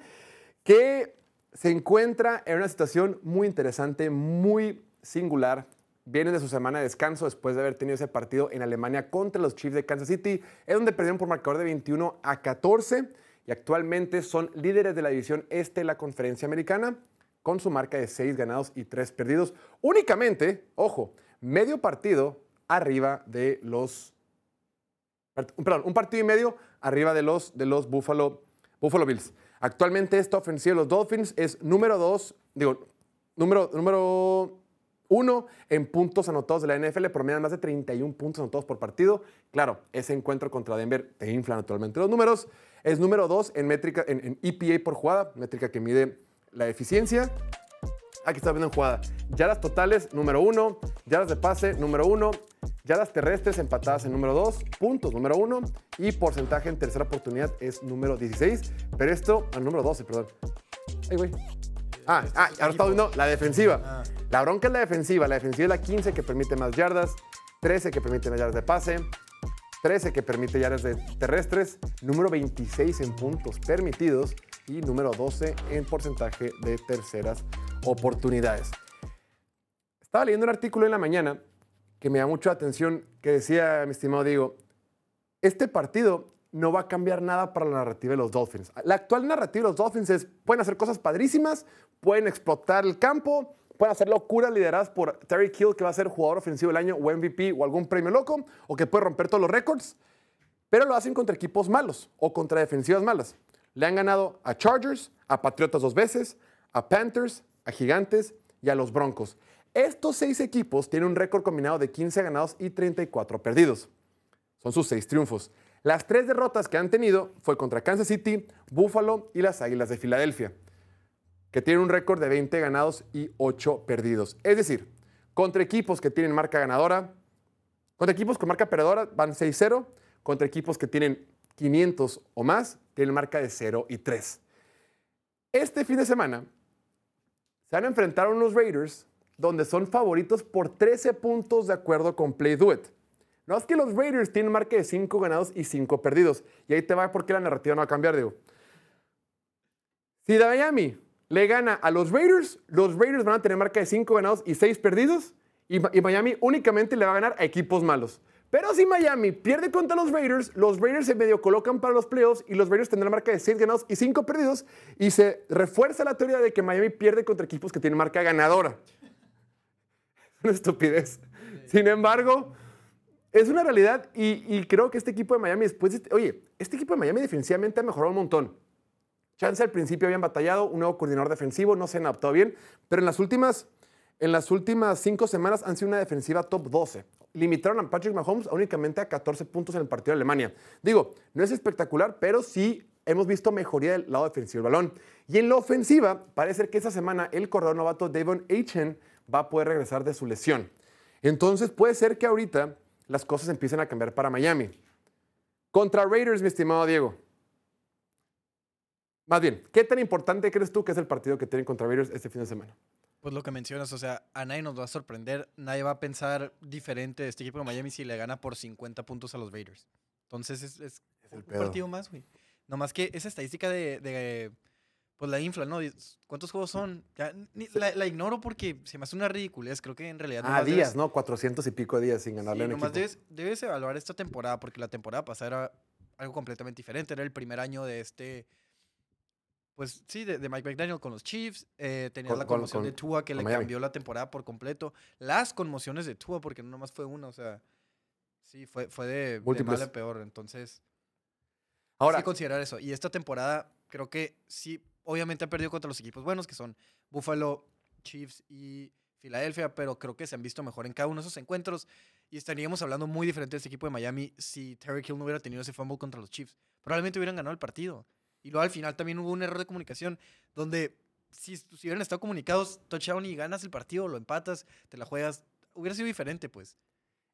que se encuentra en una situación muy interesante, muy singular. Vienen de su semana de descanso después de haber tenido ese partido en Alemania contra los Chiefs de Kansas City, es donde perdieron por marcador de 21 a 14 y actualmente son líderes de la división este de la conferencia americana con su marca de 6 ganados y 3 perdidos. Únicamente, ojo, medio partido arriba de los perdón, un partido y medio arriba de los, de los Buffalo, Buffalo Bills. Actualmente esta ofensiva de los Dolphins es número 2, digo, número, número 1 en puntos anotados de la NFL, promedian más de 31 puntos anotados por partido. Claro, ese encuentro contra Denver te inflan actualmente los números. Es número 2 en métrica, en, en EPA por jugada, métrica que mide la eficiencia. Aquí está viendo en jugada. Yardas totales, número uno. Yardas de pase, número uno. Yardas terrestres empatadas en número 2, puntos número 1 y porcentaje en tercera oportunidad es número 16, pero esto, al número 12, perdón. Ay, güey. Ah, Este ah, ahora estamos equipo. viendo la defensiva. Ah. La bronca es la defensiva. La defensiva es la 15 que permite más yardas, 13 que permite más yardas de pase, 13 que permite yardas de terrestres, número 26 en puntos permitidos y número 12 en porcentaje de terceras oportunidades. Estaba leyendo un artículo en la mañana que me da mucha atención que decía, mi estimado Diego, este partido no va a cambiar nada para la narrativa de los Dolphins. La actual narrativa de los Dolphins es, pueden hacer cosas padrísimas, pueden explotar el campo, pueden hacer locuras lideradas por Terry Kill, que va a ser jugador ofensivo del año o MVP o algún premio loco, o que puede romper todos los récords, pero lo hacen contra equipos malos o contra defensivas malas. Le han ganado a Chargers, a Patriotas dos veces, a Panthers, a Gigantes y a los Broncos. Estos seis equipos tienen un récord combinado de 15 ganados y 34 perdidos. Son sus seis triunfos. Las tres derrotas que han tenido fue contra Kansas City, Buffalo y las Águilas de Filadelfia, que tienen un récord de 20 ganados y 8 perdidos. Es decir, contra equipos que tienen marca ganadora, contra equipos con marca perdedora van 6-0, contra equipos que tienen 500 o más tienen marca de 0 y 3. Este fin de semana se van a enfrentar a unos Raiders donde son favoritos por 13 puntos de acuerdo con Play Do It. No es que los Raiders tienen marca de 5 ganados y 5 perdidos. Y ahí te va porque la narrativa no va a cambiar, digo. Si Miami le gana a los Raiders, los Raiders van a tener marca de 5 ganados y 6 perdidos. Y, y Miami únicamente le va a ganar a equipos malos. Pero si Miami pierde contra los Raiders, los Raiders se medio colocan para los playoffs y los Raiders tendrán marca de 6 ganados y 5 perdidos. Y se refuerza la teoría de que Miami pierde contra equipos que tienen marca ganadora. Es una estupidez. Sin embargo, Es una realidad y, y creo que este equipo de Miami después, de este- oye, este equipo de Miami defensivamente ha mejorado un montón. Chance al principio habían batallado, un nuevo coordinador defensivo, no se han adaptado bien, pero en las últimas, en las últimas cinco semanas han sido una defensiva top 12. Limitaron a Patrick Mahomes a únicamente a 14 puntos en el partido de Alemania. Digo, no es espectacular, pero sí hemos visto mejoría del lado defensivo del balón. Y en la ofensiva, parece que esta semana el corredor novato Devon Achen va a poder regresar de su lesión. Entonces puede ser que ahorita las cosas empiecen a cambiar para Miami. Contra Raiders, mi estimado Diego. Más bien, ¿qué tan importante crees tú que es el partido que tienen contra Raiders este fin de semana? Pues lo que mencionas, o sea, a nadie nos va a sorprender, nadie va a pensar diferente de este equipo de Miami si le gana por 50 puntos a los Raiders. Entonces es, es el un pedo. partido más, güey. Nomás que esa estadística de, de, pues la infla, ¿no? ¿Cuántos juegos son? Ya, ni- la, la ignoro porque se me hace una ridiculez. Creo que en realidad... Ah, nomás debes- días, ¿no? 400 y pico días sin ganarle Sí, un nomás debes, debes evaluar esta temporada porque la temporada pasada era algo completamente diferente. Era el primer año de este... Pues sí, de, de Mike McDaniel con los Chiefs. Eh, tenías Con- la con- conmoción de Tua que le Miami. cambió la temporada por completo. Las conmociones de Tua, porque no nomás fue una, o sea... Sí, fue, fue de, de mal a peor. Entonces, Ahora, hay que considerar eso. Y esta temporada creo que sí, obviamente ha perdido contra los equipos buenos, que son Buffalo, Chiefs y Filadelfia, pero creo que se han visto mejor en cada uno de esos encuentros. Y estaríamos hablando muy diferente de este equipo de Miami si Terry Hill no hubiera tenido ese fumble contra los Chiefs. Probablemente hubieran ganado el partido. Y luego al final también hubo un error de comunicación donde si, si hubieran estado comunicados, touchdown y ganas el partido, lo empatas, te la juegas, hubiera sido diferente, pues.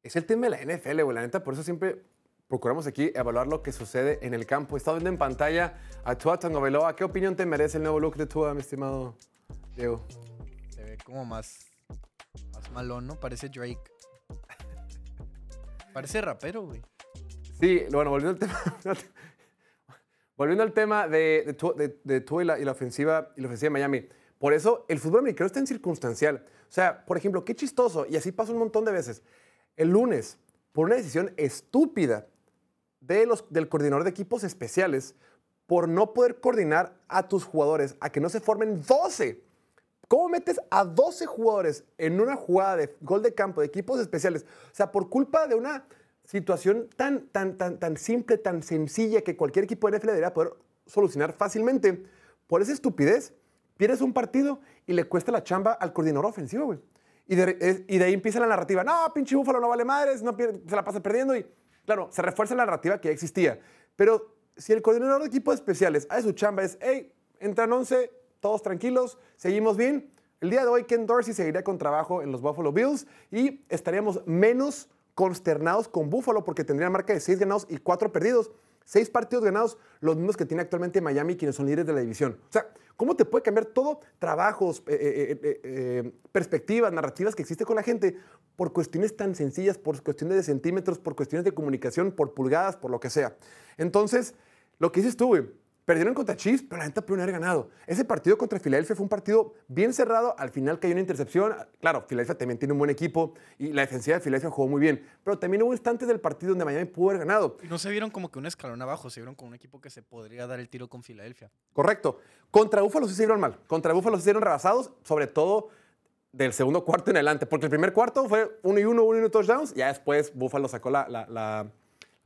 es el tema de la NFL, güey. La neta, por eso siempre procuramos aquí evaluar lo que sucede en el campo. He estado viendo en pantalla a Tua Tagovailoa. ¿Qué opinión te merece el nuevo look de Tua, mi estimado Diego? Se ve como más, más malón, ¿no? Parece Drake. Parece rapero, güey. Sí, bueno, volviendo al tema. volviendo al tema de, de, de- de Tua y la, y la ofensiva, y la ofensiva de Miami. Por eso el fútbol americano está en circunstancial. O sea, por ejemplo, qué chistoso, y así pasa un montón de veces. El lunes, por una decisión estúpida de los, del coordinador de equipos especiales, por no poder coordinar a tus jugadores a que no se formen 12. ¿Cómo metes a 12 jugadores en una jugada de gol de campo de equipos especiales? O sea, por culpa de una situación tan, tan, tan, tan simple, tan sencilla que cualquier equipo de NFL debería poder solucionar fácilmente. Por esa estupidez, pierdes un partido y le cuesta la chamba al coordinador ofensivo, güey. Y de, ahí empieza la narrativa. No, pinche Búfalo no vale madres, no pierde- se la pasa perdiendo. Y claro, se refuerza la narrativa que ya existía. Pero si el coordinador de equipos especiales hace su chamba, es, hey, entran 11, todos tranquilos, seguimos bien. El día de hoy, Ken Dorsey seguiría con trabajo en los Buffalo Bills y estaríamos menos consternados con Buffalo porque tendría marca de 6 ganados y 4 perdidos. Seis partidos ganados, los mismos que tiene actualmente Miami, quienes son líderes de la división. O sea, ¿cómo te puede cambiar todo? Trabajos, eh, eh, eh, perspectivas, narrativas que existe con la gente por cuestiones tan sencillas, por cuestiones de centímetros, por cuestiones de comunicación, por pulgadas, por lo que sea. Entonces, lo que dices tú, güey, perdieron contra Chiefs, pero la neta pudieron haber ganado. Ese partido contra Filadelfia fue un partido bien cerrado. Al final cayó una intercepción. Claro, Filadelfia también tiene un buen equipo y la defensiva de Filadelfia jugó muy bien. Pero también hubo instantes del partido donde Miami pudo haber ganado. Y no se vieron como que un escalón abajo, se vieron como un equipo que se podría dar el tiro con Filadelfia. Correcto. Contra Búfalo sí se vieron mal. Contra Búfalo sí se vieron rebasados, sobre todo del segundo cuarto en adelante. Porque el primer cuarto fue uno y uno, uno y uno touchdowns. Ya después Búfalo sacó la, la- la-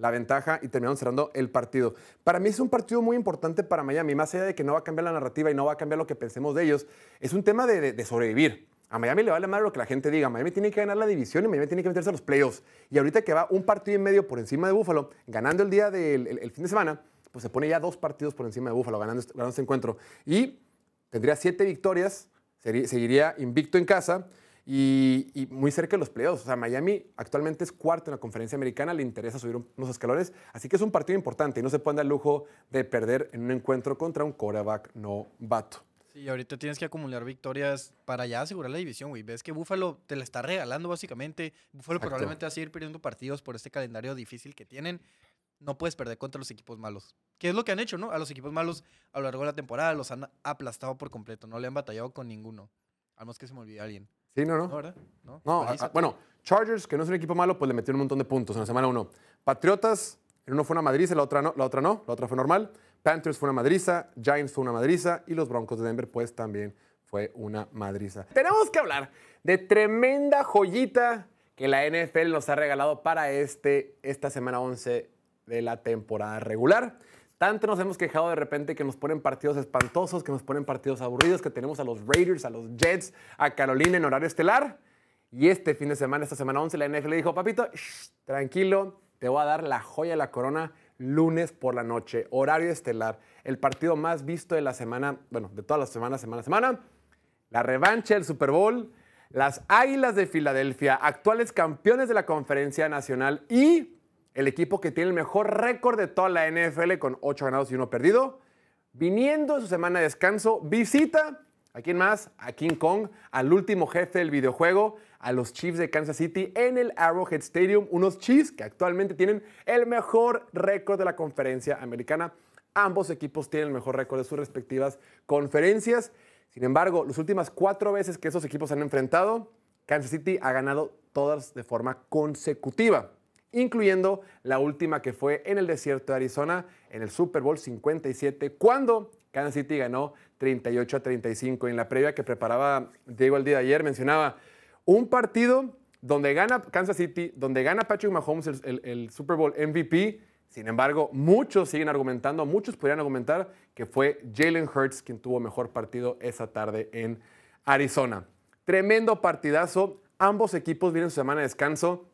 la ventaja y terminaron cerrando el partido. Para mí es un partido muy importante para Miami. Más allá de que no va a cambiar la narrativa y no va a cambiar lo que pensemos de ellos, es un tema de, sobrevivir. A Miami le vale más lo que la gente diga. Miami tiene que ganar la división y Miami tiene que meterse a los playoffs. Y ahorita que va un partido y medio por encima de Búfalo, ganando el día del el- fin de semana, pues se pone ya dos partidos por encima de Búfalo, ganando, este- ganando este encuentro. Y tendría siete victorias, seguiría invicto en casa y, y muy cerca de los playoffs. O sea, Miami actualmente es cuarto en la conferencia americana, le interesa subir un- unos escalones, así que es un partido importante y no se puede dar el lujo de perder en un encuentro contra un quarterback novato. Sí, ahorita tienes que acumular victorias para ya asegurar la división, güey. Ves que Búfalo te la está regalando básicamente. Búfalo Exacto. probablemente va a seguir perdiendo partidos por este calendario difícil que tienen. No puedes perder contra los equipos malos. ¿Qué es lo que han hecho, no? A los equipos malos a lo largo de la temporada los han aplastado por completo. No le han batallado con ninguno. A menos que se me olvide alguien. Sí, no, no. ¿No, verdad? No, No, Paliza. a- a- bueno, Chargers, que no es un equipo malo, pues le metieron un montón de puntos en la semana 1. Patriotas, en uno fue una madriza, la otra no, la otra no, la otra fue normal. Panthers fue una madriza, Giants fue una madriza y los Broncos de Denver pues también fue una madriza. Tenemos que hablar de tremenda joyita que que la NFL nos ha regalado para este, esta semana 11 de la temporada regular. Tanto nos hemos quejado de repente que nos ponen partidos espantosos, que nos ponen partidos aburridos, que tenemos a los Raiders, a los Jets, a Carolina en horario estelar. Y este fin de semana, esta semana 11, la NFL dijo, papito, shh, tranquilo, te voy a dar la joya de la corona lunes por la noche, horario estelar, el partido más visto de la semana, bueno, de todas las semanas, semana semana, la revancha del Super Bowl, las Águilas de Filadelfia, actuales campeones de la Conferencia Nacional y el equipo que tiene el mejor récord de toda la NFL con 8 ganados y 1 perdido, viniendo su semana de descanso, visita ¿A quién más? A King Kong, al último jefe del videojuego, a los Chiefs de Kansas City en el Arrowhead Stadium. Unos Chiefs que actualmente tienen el mejor récord de la conferencia americana. Ambos equipos tienen el mejor récord de sus respectivas conferencias. Sin embargo, las últimas cuatro veces que esos equipos se han enfrentado, Kansas City ha ganado todas de forma consecutiva, incluyendo la última que fue en el desierto de Arizona en el Super Bowl 57, cuando Kansas City ganó 38 a 35. En la previa que preparaba Diego el día de ayer mencionaba un partido donde gana Kansas City, donde gana Patrick Mahomes el, el Super Bowl MVP. Sin embargo, muchos siguen argumentando, muchos podrían argumentar que fue Jalen Hurts quien tuvo mejor partido esa tarde en Arizona. Tremendo partidazo. Ambos equipos vienen su semana de descanso.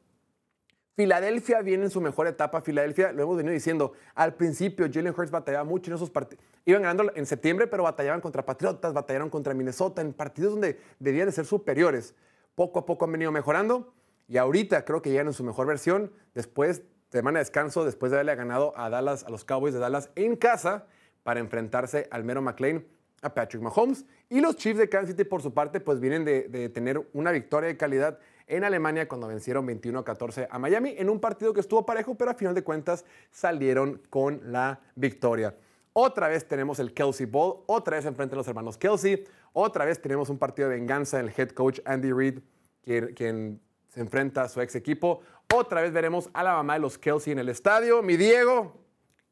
Filadelfia viene en su mejor etapa. Filadelfia, lo hemos venido diciendo, al principio Jalen Hurts batallaba mucho en esos partidos. Iban ganando en septiembre, pero batallaban contra Patriotas, batallaron contra Minnesota, en partidos donde debían de ser superiores. Poco a poco han venido mejorando y ahorita creo que llegan en su mejor versión después de semana de descanso, después de haberle ganado a Dallas, a los Cowboys de Dallas en casa para enfrentarse al mero McLean, a Patrick Mahomes. Y los Chiefs de Kansas City, por su parte, pues vienen de, de tener una victoria de calidad en Alemania cuando vencieron 21 a 14 a Miami en un partido que estuvo parejo, pero a final de cuentas salieron con la victoria. Otra vez tenemos el Kelsey Bowl, otra vez enfrente a los hermanos Kelsey, otra vez tenemos un partido de venganza del head coach Andy Reid, quien, quien se enfrenta a su ex equipo. Otra vez veremos a la mamá de los Kelsey en el estadio. Mi Diego,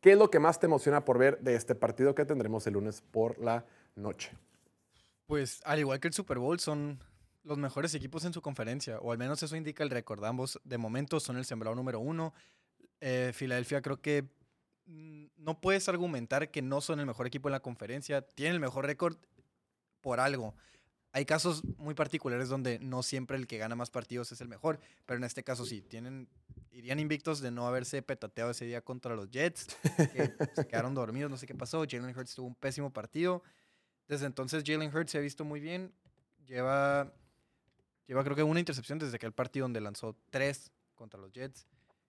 ¿qué es lo que más te emociona por ver de este partido que tendremos el lunes por la noche? Pues al igual que el Super Bowl, son los mejores equipos en su conferencia, o al menos eso indica el récord. Ambos de momento son el sembrado número uno. Eh, Filadelfia creo que mm, no puedes argumentar que no son el mejor equipo en la conferencia. Tienen el mejor récord por algo. Hay casos muy particulares donde no siempre el que gana más partidos es el mejor, pero en este caso sí, tienen, irían invictos de no haberse petateado ese día contra los Jets, que se quedaron dormidos, no sé qué pasó. Jalen Hurts tuvo un pésimo partido. Desde entonces Jalen Hurts se ha visto muy bien. Lleva Lleva creo que una intercepción desde aquel partido donde lanzó tres contra los Jets.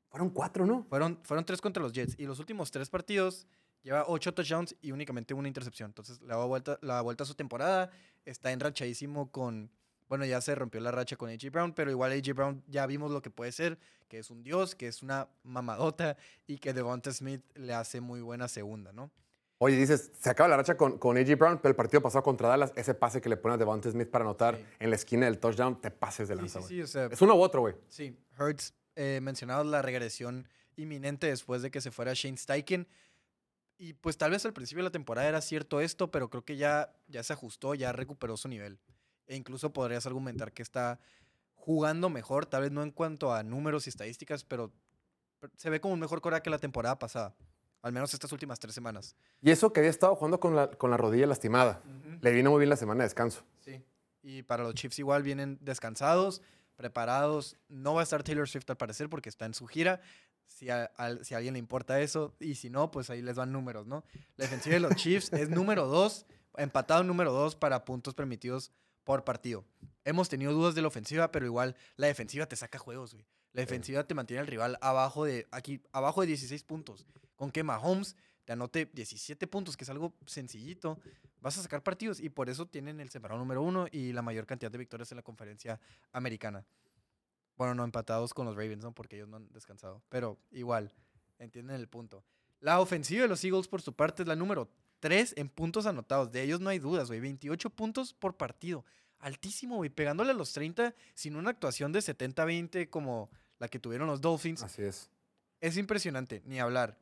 Fueron cuatro, ¿no? Fueron, fueron tres contra los Jets. Y los últimos tres partidos lleva ocho touchdowns y únicamente una intercepción. Entonces la vuelta, la vuelta a su temporada. Está enrachadísimo con... Bueno, ya se rompió la racha con AJ Brown, pero igual AJ Brown ya vimos lo que puede ser, que es un dios, que es una mamadota y que Devonta Smith le hace muy buena segunda, ¿no? Oye, dices, se acaba la racha con, con A.J. Brown, pero el partido pasado contra Dallas, ese pase que le pone a Devonta Smith para anotar Sí. en la esquina del touchdown, te pases de lanza, sí, sí, o sea, Es uno u otro, güey. Sí, Hurts eh, mencionado la regresión inminente después de que se fuera Shane Steichen. Y pues tal vez al principio de la temporada era cierto esto, pero creo que ya, ya se ajustó, ya recuperó su nivel. E incluso podrías argumentar que está jugando mejor, tal vez no en cuanto a números y estadísticas, pero pero se ve como un mejor Cora que la temporada pasada. Al menos estas últimas tres semanas. Y eso que había estado jugando con la, con la rodilla lastimada. Le vino muy bien la semana de descanso. Sí. Y para los Chiefs igual vienen descansados, preparados. No va a estar Taylor Swift al parecer porque está en su gira. Si a, si a alguien le importa eso. Y si no, pues ahí les van números, ¿no? La defensiva de los Chiefs es número dos, empatado número dos para puntos permitidos por partido. Hemos tenido dudas de la ofensiva, pero igual la defensiva te saca juegos, güey. La defensiva te mantiene al rival abajo de, aquí, abajo de 16 puntos. Con que Mahomes te anote 17 puntos, que es algo sencillito, vas a sacar partidos y por eso tienen el separado número uno y la mayor cantidad de victorias en la conferencia americana. Bueno, no empatados con los Ravens, ¿no? Porque ellos no han descansado. Pero igual, entienden el punto. La ofensiva de los Eagles, por su parte, es la número 3 en puntos anotados. De ellos no hay dudas, güey. 28 puntos por partido. Altísimo, güey. Pegándole a los 30 sin una actuación de 70-20 como la que tuvieron los Dolphins. Así es. Es impresionante, ni hablar.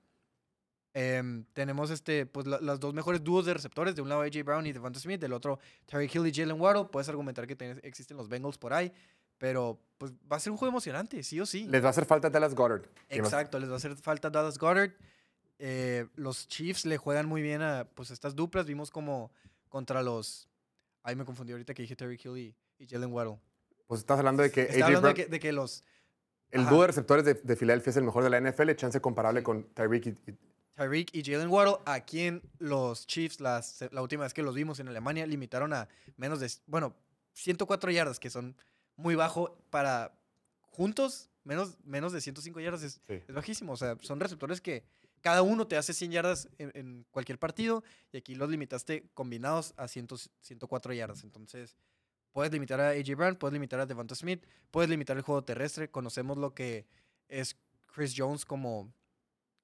Em, tenemos este, pues, la- las dos mejores dúos de receptores, de un lado AJ Brown y Devonta Smith, del otro Terry Hill y Jalen Waddle. Puedes argumentar que tenés- existen los Bengals por ahí, Pero pues va a ser un juego emocionante, sí o sí. Les va a hacer falta Dallas Goddard. Exacto, les va a hacer falta Dallas Goddard. Eh, los Chiefs le juegan muy bien a pues estas duplas. Vimos como contra los. Ahí me confundí ahorita que dije Terry Hill y, y Jalen Waddle. Pues estás hablando de que Está AJ hablando de Brown- que, de que los el dúo de receptores de, de Filadelfia es el mejor de la NFL, chance comparable Sí. con Tyreek y, y- Tyreek y Jalen Waddle, a quien los Chiefs las- la última vez que los vimos en Alemania limitaron a menos de, bueno, 104 yardas, que son muy bajo para juntos, menos, menos de 105 yardas es, Sí. es bajísimo. O sea, son receptores que cada uno te hace 100 yardas en, en cualquier partido y aquí los limitaste combinados a 100 104 yardas. Entonces, puedes limitar a AJ Brown, puedes limitar a Devonta Smith, puedes limitar el juego terrestre. Conocemos lo que es Chris Jones como,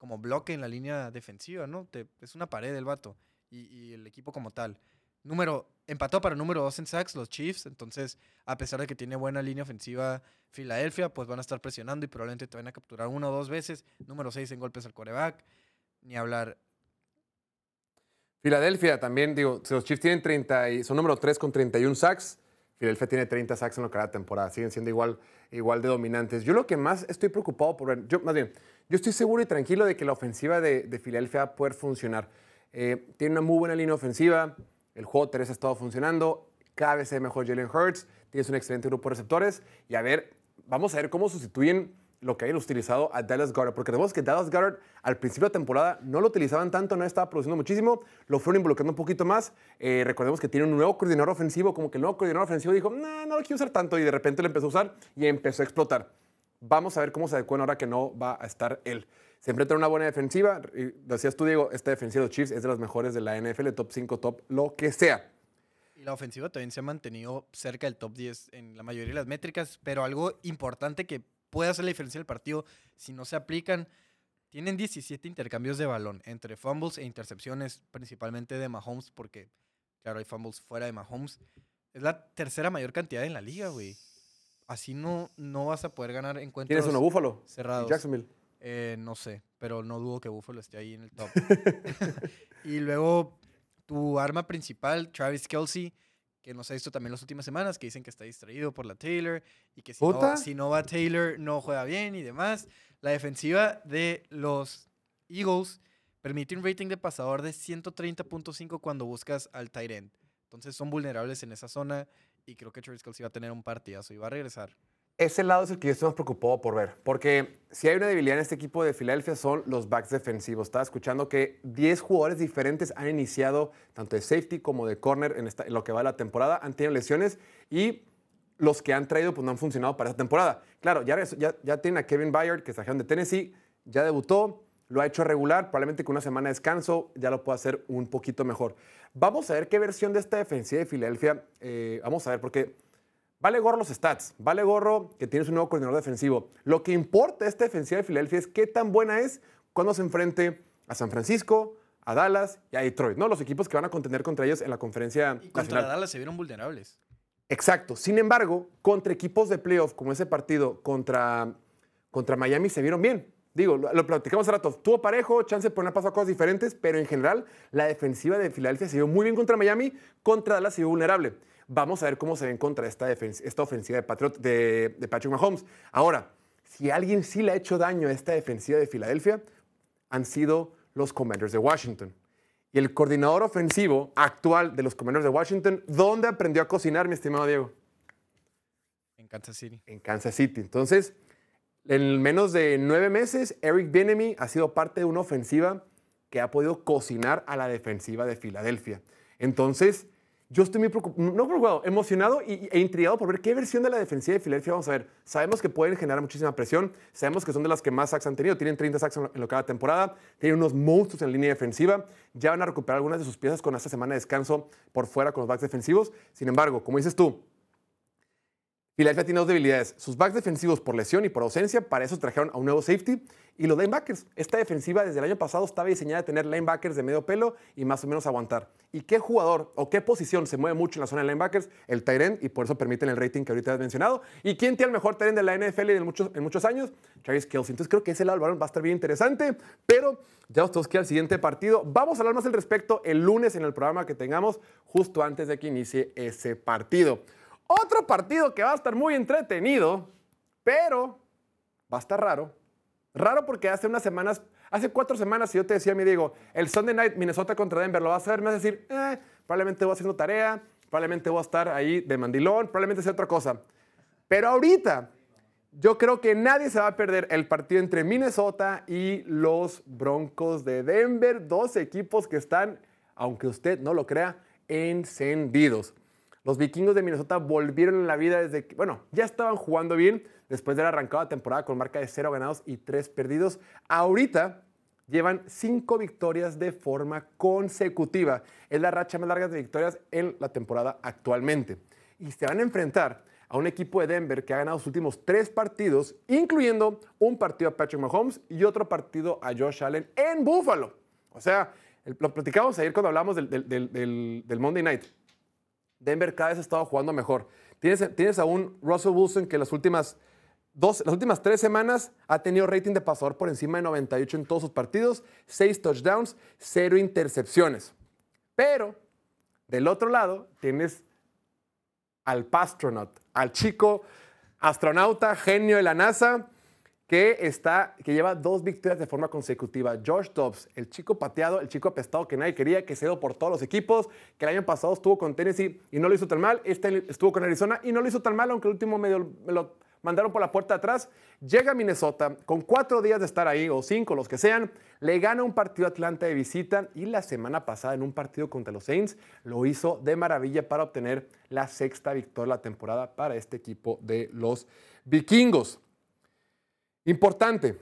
como bloque en la línea defensiva, ¿no? Es una pared el vato y, el equipo como tal. Número, empató para número 2 en sacks los Chiefs, entonces a pesar de que tiene buena línea ofensiva Filadelfia, pues van a estar presionando y probablemente te van a capturar una o dos veces. Número 6 en golpes al coreback, ni hablar. Filadelfia también, digo, los Chiefs tienen 30 y son número 3 con 31 sacks, Filadelfia tiene 30 sacks en lo que va la temporada, siguen siendo igual, igual de dominantes. Yo lo que más estoy preocupado por ver, yo más bien, yo estoy seguro y tranquilo de que la ofensiva de, de Filadelfia va a poder funcionar. Eh, tiene una muy buena línea ofensiva, el juego 3 ha estado funcionando, cada vez se ve mejor Jalen Hurts, tienes un excelente grupo de receptores y a ver, vamos a ver cómo sustituyen lo que hayan utilizado a Dallas Goddard, porque tenemos que Dallas Goddard al principio de temporada no lo utilizaban tanto, no estaba produciendo muchísimo, lo fueron involucrando un poquito más. Eh, recordemos que tiene un nuevo coordinador ofensivo, como que el nuevo coordinador ofensivo dijo, no, no lo quiero usar tanto, y de repente lo empezó a usar y empezó a explotar. Vamos a ver cómo se adecuan ahora que no va a estar él. Se enfrenta a una buena defensiva, y decías tú, Diego, esta defensiva de los Chiefs es de las mejores de la NFL, top 5, top, lo que sea. Y la ofensiva también se ha mantenido cerca del top 10 en la mayoría de las métricas, pero algo importante que puede hacer la diferencia del partido si no se aplican, tienen 17 intercambios de balón entre fumbles e intercepciones, principalmente de Mahomes, porque, claro, hay fumbles fuera de Mahomes. Es la tercera mayor cantidad en la liga, güey. Así no, no vas a poder ganar encuentros Tienes uno Búfalo, cerrados. Jacksonville. Eh, no sé, pero no dudo que Buffalo esté ahí en el top. y luego tu arma principal, Travis Kelsey, que nos ha visto también las últimas semanas, que dicen que está distraído por la Taylor y que si no, si no va Taylor no juega bien y demás. La defensiva de los Eagles permite un rating de pasador de 130.5 cuando buscas al tight end. Entonces son vulnerables en esa zona y creo que Travis Kelsey va a tener un partidazo y va a regresar. Ese lado es el que yo estoy más preocupado por ver, porque si hay una debilidad en este equipo de Filadelfia son los backs defensivos. Estaba escuchando que 10 jugadores diferentes han iniciado, tanto de safety como de corner en, lo que va de la temporada, han tenido lesiones y los que han traído pues no han funcionado para esta temporada. Claro, ya, ya, ya tienen a Kevin Byard, que trajeron de Tennessee, ya debutó, lo ha hecho regular, probablemente con una semana de descanso ya lo puede hacer un poquito mejor. Vamos a ver qué versión de esta defensiva de Filadelfia, eh, vamos a ver, porque Vale gorro los stats, vale gorro que tienes un nuevo coordinador defensivo. Lo que importa esta defensiva de Filadelfia es qué tan buena es cuando se enfrente a San Francisco, a Dallas y a Detroit, ¿no? Los equipos que van a contender contra ellos en la conferencia Y contra nacional. Dallas se vieron vulnerables. Exacto. Sin embargo, contra equipos de playoff, como ese partido contra, contra Miami, se vieron bien. Digo, lo, lo platicamos hace rato. Tuvo parejo, chance de poner paso a cosas diferentes, pero en general, la defensiva de Filadelfia se vio muy bien contra Miami, contra Dallas se vio vulnerable. Vamos a ver cómo se ven contra esta, esta ofensiva de, Patriot, de, de Patrick Mahomes. Ahora, si alguien sí le ha hecho daño a esta defensiva de Filadelfia, han sido los Commanders de Washington. Y el coordinador ofensivo actual de los Commanders de Washington, ¿dónde aprendió a cocinar, mi estimado Diego? En Kansas City. En Kansas City. Entonces, en menos de nueve meses, Eric Bieniemy ha sido parte de una ofensiva que ha podido cocinar a la defensiva de Filadelfia. Entonces, yo estoy muy preocupado, no preocupado, emocionado y- e intrigado por ver qué versión de la defensiva de Filadelfia vamos a ver. Sabemos que pueden generar muchísima presión, sabemos que son de las que más sacks han tenido, tienen 30 sacks en lo- cada temporada, tienen unos monstruos en línea defensiva, ya van a recuperar algunas de sus piezas con esta semana de descanso por fuera con los backs defensivos. Sin embargo, como dices tú, Filadelfia tiene dos debilidades. Sus backs defensivos por lesión y por ausencia, para eso trajeron a un nuevo safety. Y los linebackers. Esta defensiva desde el año pasado estaba diseñada a tener linebackers de medio pelo y más o menos aguantar. ¿Y qué jugador o qué posición se mueve mucho en la zona de linebackers? El end, y por eso permiten el rating que ahorita has mencionado. ¿Y quién tiene el mejor end de la NFL en muchos, en muchos años? Travis Kelsey. Entonces creo que ese lado del balón va a estar bien interesante, pero ya tenemos que al siguiente partido. Vamos a hablar más al respecto el lunes en el programa que tengamos, justo antes de que inicie ese partido. Otro partido que va a estar muy entretenido, pero va a estar raro. Raro porque hace unas semanas, hace cuatro semanas, si yo te decía, mi Diego, el Sunday Night Minnesota contra Denver, lo vas a ver, me vas a decir, eh, probablemente voy haciendo tarea, probablemente voy a estar ahí de mandilón, probablemente sea otra cosa. Pero ahorita, yo creo que nadie se va a perder el partido entre Minnesota y los Broncos de Denver, dos equipos que están, aunque usted no lo crea, encendidos. Los vikingos de Minnesota volvieron en la vida desde que, bueno, ya estaban jugando bien después de la temporada con marca de 0 ganados y 3 perdidos. Ahorita llevan 5 victorias de forma consecutiva. Es la racha más larga de victorias en la temporada actualmente. Y se van a enfrentar a un equipo de Denver que ha ganado sus últimos 3 partidos, incluyendo un partido a Patrick Mahomes y otro partido a Josh Allen en Buffalo. O sea, lo platicamos ayer cuando hablamos del Monday Night. Denver cada vez ha estado jugando mejor. Tienes, tienes a un Russell Wilson que las últimas, dos, las últimas tres semanas ha tenido rating de pasador por encima de 98 en todos sus partidos, seis touchdowns, cero intercepciones. Pero del otro lado tienes al Pastronaut, al chico astronauta, genio de la NASA, que, está, que lleva dos victorias de forma consecutiva. Josh Dobbs, el chico pateado, el chico apestado que nadie quería, que se dio por todos los equipos, que el año pasado estuvo con Tennessee y no lo hizo tan mal, este estuvo con Arizona y no lo hizo tan mal, aunque el último medio me lo mandaron por la puerta de atrás. Llega a Minnesota con cuatro días de estar ahí, o cinco, los que sean, le gana un partido a Atlanta de visita y la semana pasada en un partido contra los Saints lo hizo de maravilla para obtener la sexta victoria de la temporada para este equipo de los vikingos. Importante.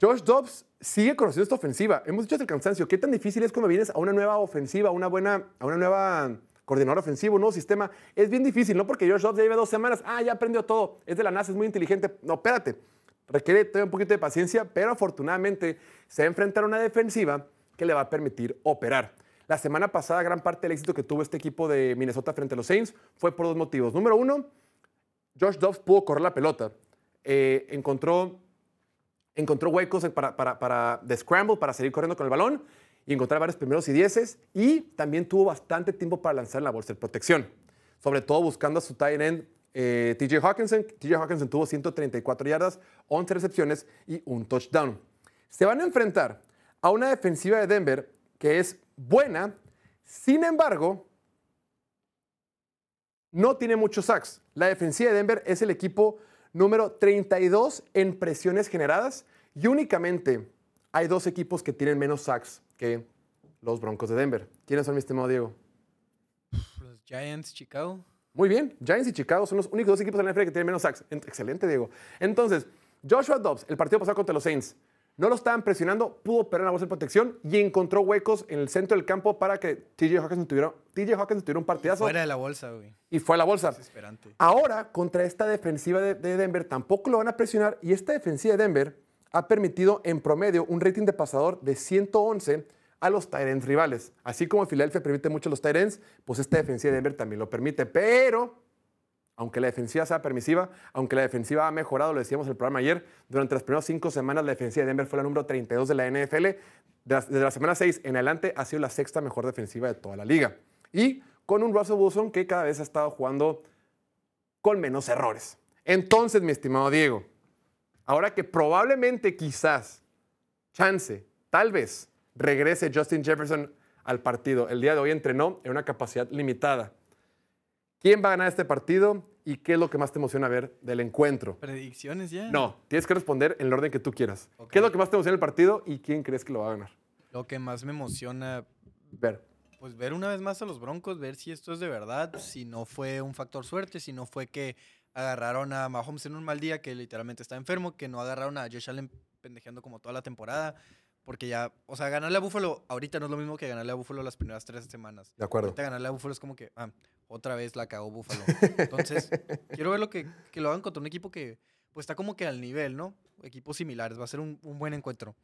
Josh Dobbs sigue conociendo esta ofensiva. Hemos dicho el cansancio. ¿Qué tan difícil es cuando vienes a una nueva ofensiva, a una buena, a una nueva coordinador ofensivo, un nuevo sistema? Es bien difícil, no porque Josh Dobbs ya lleva dos semanas. Ah, ya aprendió todo. Es de la NASA, es muy inteligente. No, espérate. Requiere todavía un poquito de paciencia, pero afortunadamente se va a enfrentar a una defensiva que le va a permitir operar. La semana pasada, gran parte del éxito que tuvo este equipo de Minnesota frente a los Saints fue por dos motivos. Número uno, Josh Dobbs pudo correr la pelota. Eh, encontró, encontró huecos para, para, para de scramble, para seguir corriendo con el balón y encontrar varios primeros y dieces. Y también tuvo bastante tiempo para lanzar la bolsa de protección. Sobre todo buscando a su tight end eh, TJ Hawkinson. TJ Hawkinson tuvo 134 yardas, 11 recepciones y un touchdown. Se van a enfrentar a una defensiva de Denver que es buena, sin embargo, no tiene muchos sacks. La defensiva de Denver es el equipo número 32 en presiones generadas y únicamente hay dos equipos que tienen menos sacks que los Broncos de Denver. ¿Quiénes son, mi estimado Diego? Los Giants, Chicago. Muy bien, Giants y Chicago son los únicos dos equipos de la NFL que tienen menos sacks. Ent- Excelente, Diego. Entonces, Joshua Dobbs, el partido pasado contra los Saints, no lo estaban presionando, pudo operar en la bolsa de protección y encontró huecos en el centro del campo para que TJ Hawkinson tuviera, TJ tuviera un partidazo Fuera de la bolsa, güey. y fue a la bolsa. Desesperante. Ahora, contra esta defensiva de, de Denver, tampoco lo van a presionar. Y esta defensiva de Denver ha permitido en promedio un rating de pasador de 111 a los Tyrants rivales. Así como Filadelfia permite mucho a los Tyrants, pues esta defensiva de Denver también lo permite. Pero, aunque la defensiva sea permisiva, aunque la defensiva ha mejorado, lo decíamos en el programa ayer, durante las primeras cinco semanas la defensiva de Denver fue la número 32 de la NFL. Desde la semana 6 en adelante ha sido la sexta mejor defensiva de toda la liga. Y con un Russell Wilson que cada vez ha estado jugando con menos errores. Entonces, mi estimado Diego, ahora que probablemente, quizás, chance, tal vez, regrese Justin Jefferson al partido. El día de hoy entrenó en una capacidad limitada. ¿Quién va a ganar este partido y qué es lo que más te emociona ver del encuentro? ¿Predicciones ya? No, tienes que responder en el orden que tú quieras. ¿Qué es lo que más te emociona del partido y quién crees que lo va a ganar? Lo que más me emociona, Ver. pues ver una vez más a los Broncos, ver si esto es de verdad, si no fue un factor suerte, si no fue que agarraron a Mahomes en un mal día, que literalmente está enfermo, que no agarraron a Josh Allen pendejeando como toda la temporada, porque ya, o sea, ganarle a Buffalo ahorita no es lo mismo que ganarle a Buffalo las primeras tres semanas. De acuerdo. Ahorita ganarle a Buffalo es como que, ah, otra vez la cagó Buffalo. Entonces, quiero ver lo que, que lo hagan contra un equipo que, pues está como que al nivel, ¿no? Equipos similares, va a ser un, un buen encuentro.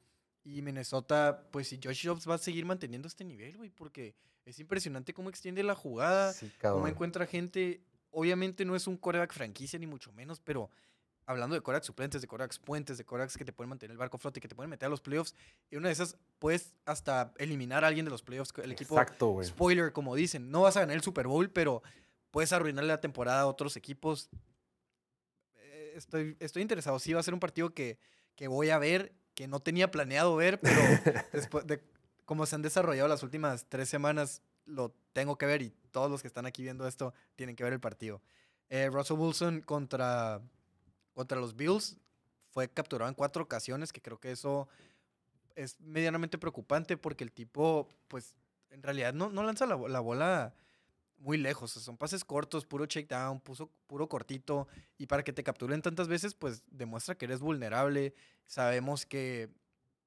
Y Minnesota, pues si Josh Jobs va a seguir manteniendo este nivel, güey, porque es impresionante cómo extiende la jugada, Sí, cómo encuentra gente. Obviamente no es un coreback franquicia, ni mucho menos, pero hablando de corebacks suplentes, de corebacks puentes, de corebacks que te pueden mantener el barco flote, que te pueden meter a los playoffs, y una de esas puedes hasta eliminar a alguien de los playoffs. El equipo Exacto, spoiler, como dicen, no vas a ganar el Super Bowl, pero puedes arruinarle la temporada a otros equipos. Eh, Estoy, estoy interesado. Sí, va a ser un partido que, que voy a ver, que no tenía planeado ver, pero después de cómo se han desarrollado las últimas tres semanas, lo tengo que ver y todos los que están aquí viendo esto tienen que ver el partido. Eh, Russell Wilson contra, contra los Bills fue capturado en cuatro ocasiones, que creo que eso es medianamente preocupante porque el tipo, pues, en realidad no, no lanza la, la bola muy lejos. o sea, son pases cortos, puro check down, puso, puro cortito. Y para que te capturen tantas veces, pues demuestra que eres vulnerable. Sabemos que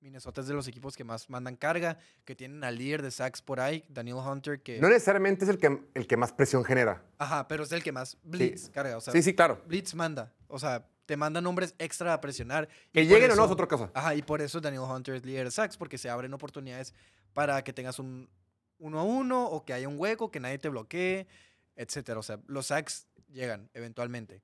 Minnesota es de los equipos que más mandan carga, que tienen al líder de sacks por ahí, Daniel Hunter, que... No necesariamente es el que, el que más presión genera. Ajá, pero es el que más blitz carga. O sea, sí, sí, claro. blitz manda. O sea, te mandan hombres extra a presionar. Que lleguen o no es otra cosa. Ajá, y por eso Daniel Hunter es líder de sacks, porque se abren oportunidades para que tengas un uno a uno o que haya un hueco, que nadie te bloquee, etcétera. O sea, los sacks llegan eventualmente.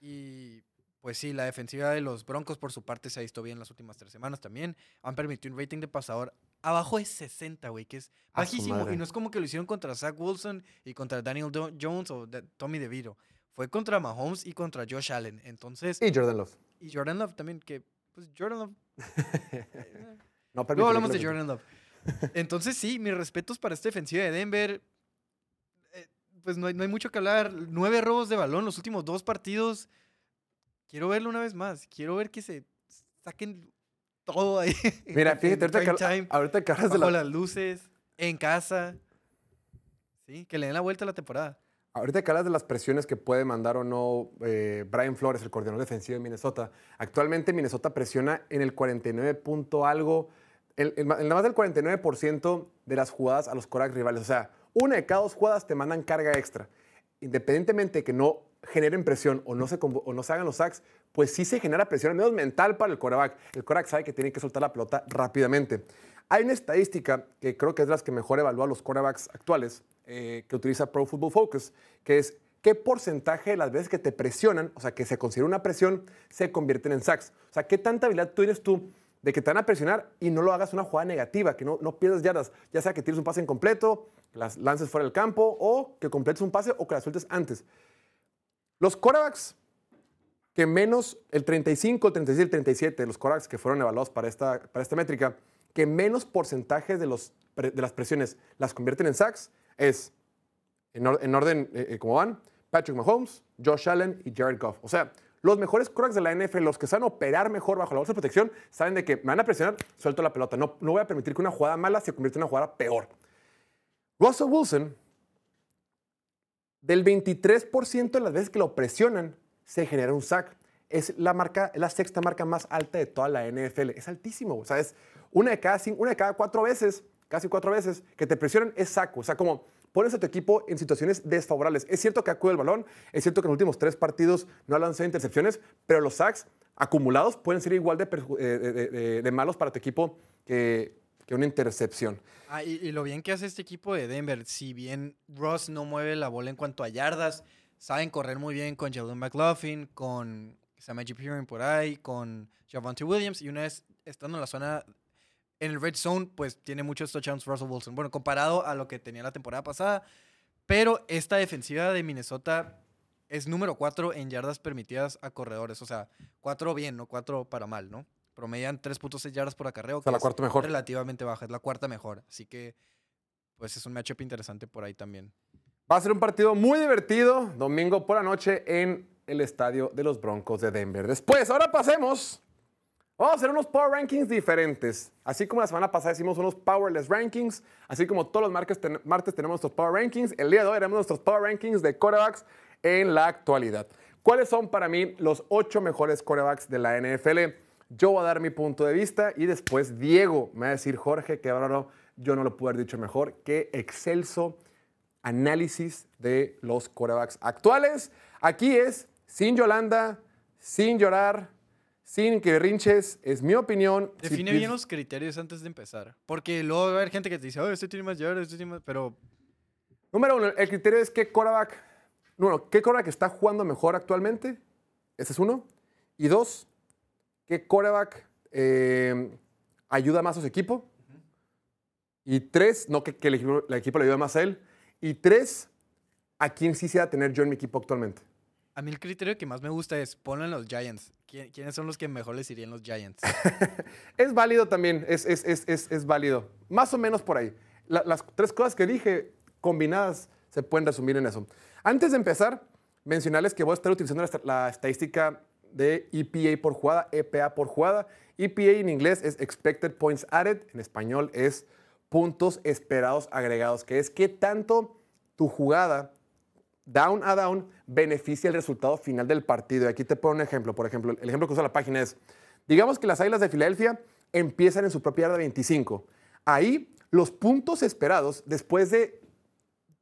Y pues sí, la defensiva de los Broncos por su parte se ha visto bien las últimas tres semanas también. Han permitido un rating de pasador abajo de 60, güey, que es bajísimo. Y no es como que lo hicieron contra Zach Wilson y contra Daniel Do- Jones o de- Tommy DeVito. Fue contra Mahomes y contra Josh Allen. Entonces, Y Jordan Love. y Jordan Love también, que pues Jordan Love No Luego hablamos de Jordan Love. Entonces, sí, mis respetos para esta defensiva de Denver. Eh, pues no hay, no hay mucho que hablar. Nueve robos de balón los últimos dos partidos. Quiero verlo una vez más. Quiero ver que se saquen todo ahí. Mira, fíjate, ahorita time, ahorita hablas de la, las luces, en casa. Sí, que le den la vuelta a la temporada. Ahorita que hablas de las presiones que puede mandar o no eh, Brian Flores, el coordinador defensivo de Minnesota, actualmente Minnesota presiona en el 49 punto algo, el, el más del 49% de las jugadas a los corebacks rivales. O sea, una de cada dos jugadas te mandan carga extra. Independientemente de que no generen presión o no se, o hagan los sacks, pues sí se genera presión, al menos mental para el coreback. El coreback sabe que tiene que soltar la pelota rápidamente. Hay una estadística que creo que es de las que mejor evalúa los quarterbacks actuales, eh, que utiliza Pro Football Focus, que es qué porcentaje de las veces que te presionan, o sea, que se considera una presión, se convierten en sacks. O sea, qué tanta habilidad tienes tú de que te van a presionar y no lo hagas una jugada negativa, que no, no pierdas yardas, ya sea que tires un pase incompleto, que las lances fuera del campo, o que completes un pase o que las sueltes antes. Los quarterbacks que menos, el 35, el 36, el 37, los quarterbacks que fueron evaluados para esta, para esta métrica, que menos porcentaje de, los, de las presiones las convierten en sacks, es, en, or- en orden eh, eh, como van, Patrick Mahomes, Josh Allen y Jared Goff. O sea, los mejores quarterbacks de la NFL, los que saben operar mejor bajo la bolsa de protección, saben de que me van a presionar, suelto la pelota. No, no voy a permitir que una jugada mala se convierta en una jugada peor. Russell Wilson, del 23% de las veces que lo presionan, se genera un sack. Es la, marca, es la sexta marca más alta de toda la NFL. Es altísimo. O sea, es una de cada, cin- una de cada cuatro veces, casi cuatro veces, que te presionan es saco. O sea, como pones a tu equipo en situaciones desfavorables. Es cierto que acude el balón, es cierto que en los últimos tres partidos no ha lanzado intercepciones, pero los sacks acumulados pueden ser igual de, eh, malos para tu equipo que, una intercepción. Ah, y, y lo bien que hace este equipo de Denver, si bien Ross no mueve la bola en cuanto a yardas, saben correr muy bien con Jalen McLaughlin, con Samaji Piran por ahí, con Javante Williams, y una vez estando en la zona, en el red zone, pues tiene muchos touchdowns Russell Wilson. Bueno, comparado a lo que tenía la temporada pasada, pero esta defensiva de Minnesota es número 4 en yardas permitidas a corredores, o sea, 4 bien, no 4 para mal, ¿no? Promedian 3.6 yardas por acarreo. O sea, que la es cuarta mejor. relativamente baja, es la cuarta mejor. Así que, pues es un matchup interesante por ahí también. Va a ser un partido muy divertido, domingo por la noche en el estadio de los Broncos de Denver. Después, ahora pasemos. Vamos a hacer unos Power Rankings diferentes. Así como la semana pasada hicimos unos Powerless Rankings, así como todos los martes, ten- martes tenemos nuestros Power Rankings, el día de hoy haremos nuestros Power Rankings de quarterbacks en la actualidad. ¿Cuáles son para mí los ocho mejores quarterbacks de la NFL? Yo voy a dar mi punto de vista y después Diego me va a decir, Jorge, que ahora yo no lo pude haber dicho mejor, qué excelso análisis de los quarterbacks actuales. Aquí es sin Yolanda, sin llorar, sin que rinches, es mi opinión. Si Define pi- bien los criterios antes de empezar. Porque luego va a haber gente que te dice, oh, este tiene más yardas, este tiene más... Pero Número uno, el criterio es qué quarterback, bueno, qué quarterback está jugando mejor actualmente. Ese es uno. Y dos, qué quarterback eh, ayuda más a su equipo. Y tres, no que, que el, equipo, el equipo le ayuda más a él. Y tres, a quién sí quisiera tener yo en mi equipo actualmente. A mí el criterio que más me gusta es ponlo en los Giants. ¿Qui- ¿Quiénes son los que mejor les irían los Giants? Es válido también, es, es, es, es, válido. Más o menos por ahí. La- las tres cosas que dije combinadas se pueden resumir en eso. Antes de empezar, mencionarles que voy a estar utilizando la, la estadística de EPA por jugada, EPA por jugada. EPA en inglés es Expected Points Added, en español es puntos esperados agregados, que es qué tanto tu jugada down a down beneficia el resultado final del partido. Y aquí te pongo un ejemplo. Por ejemplo, el ejemplo que usa la página es, digamos que las Águilas de Filadelfia empiezan en su propia yarda 25. Ahí los puntos esperados después de,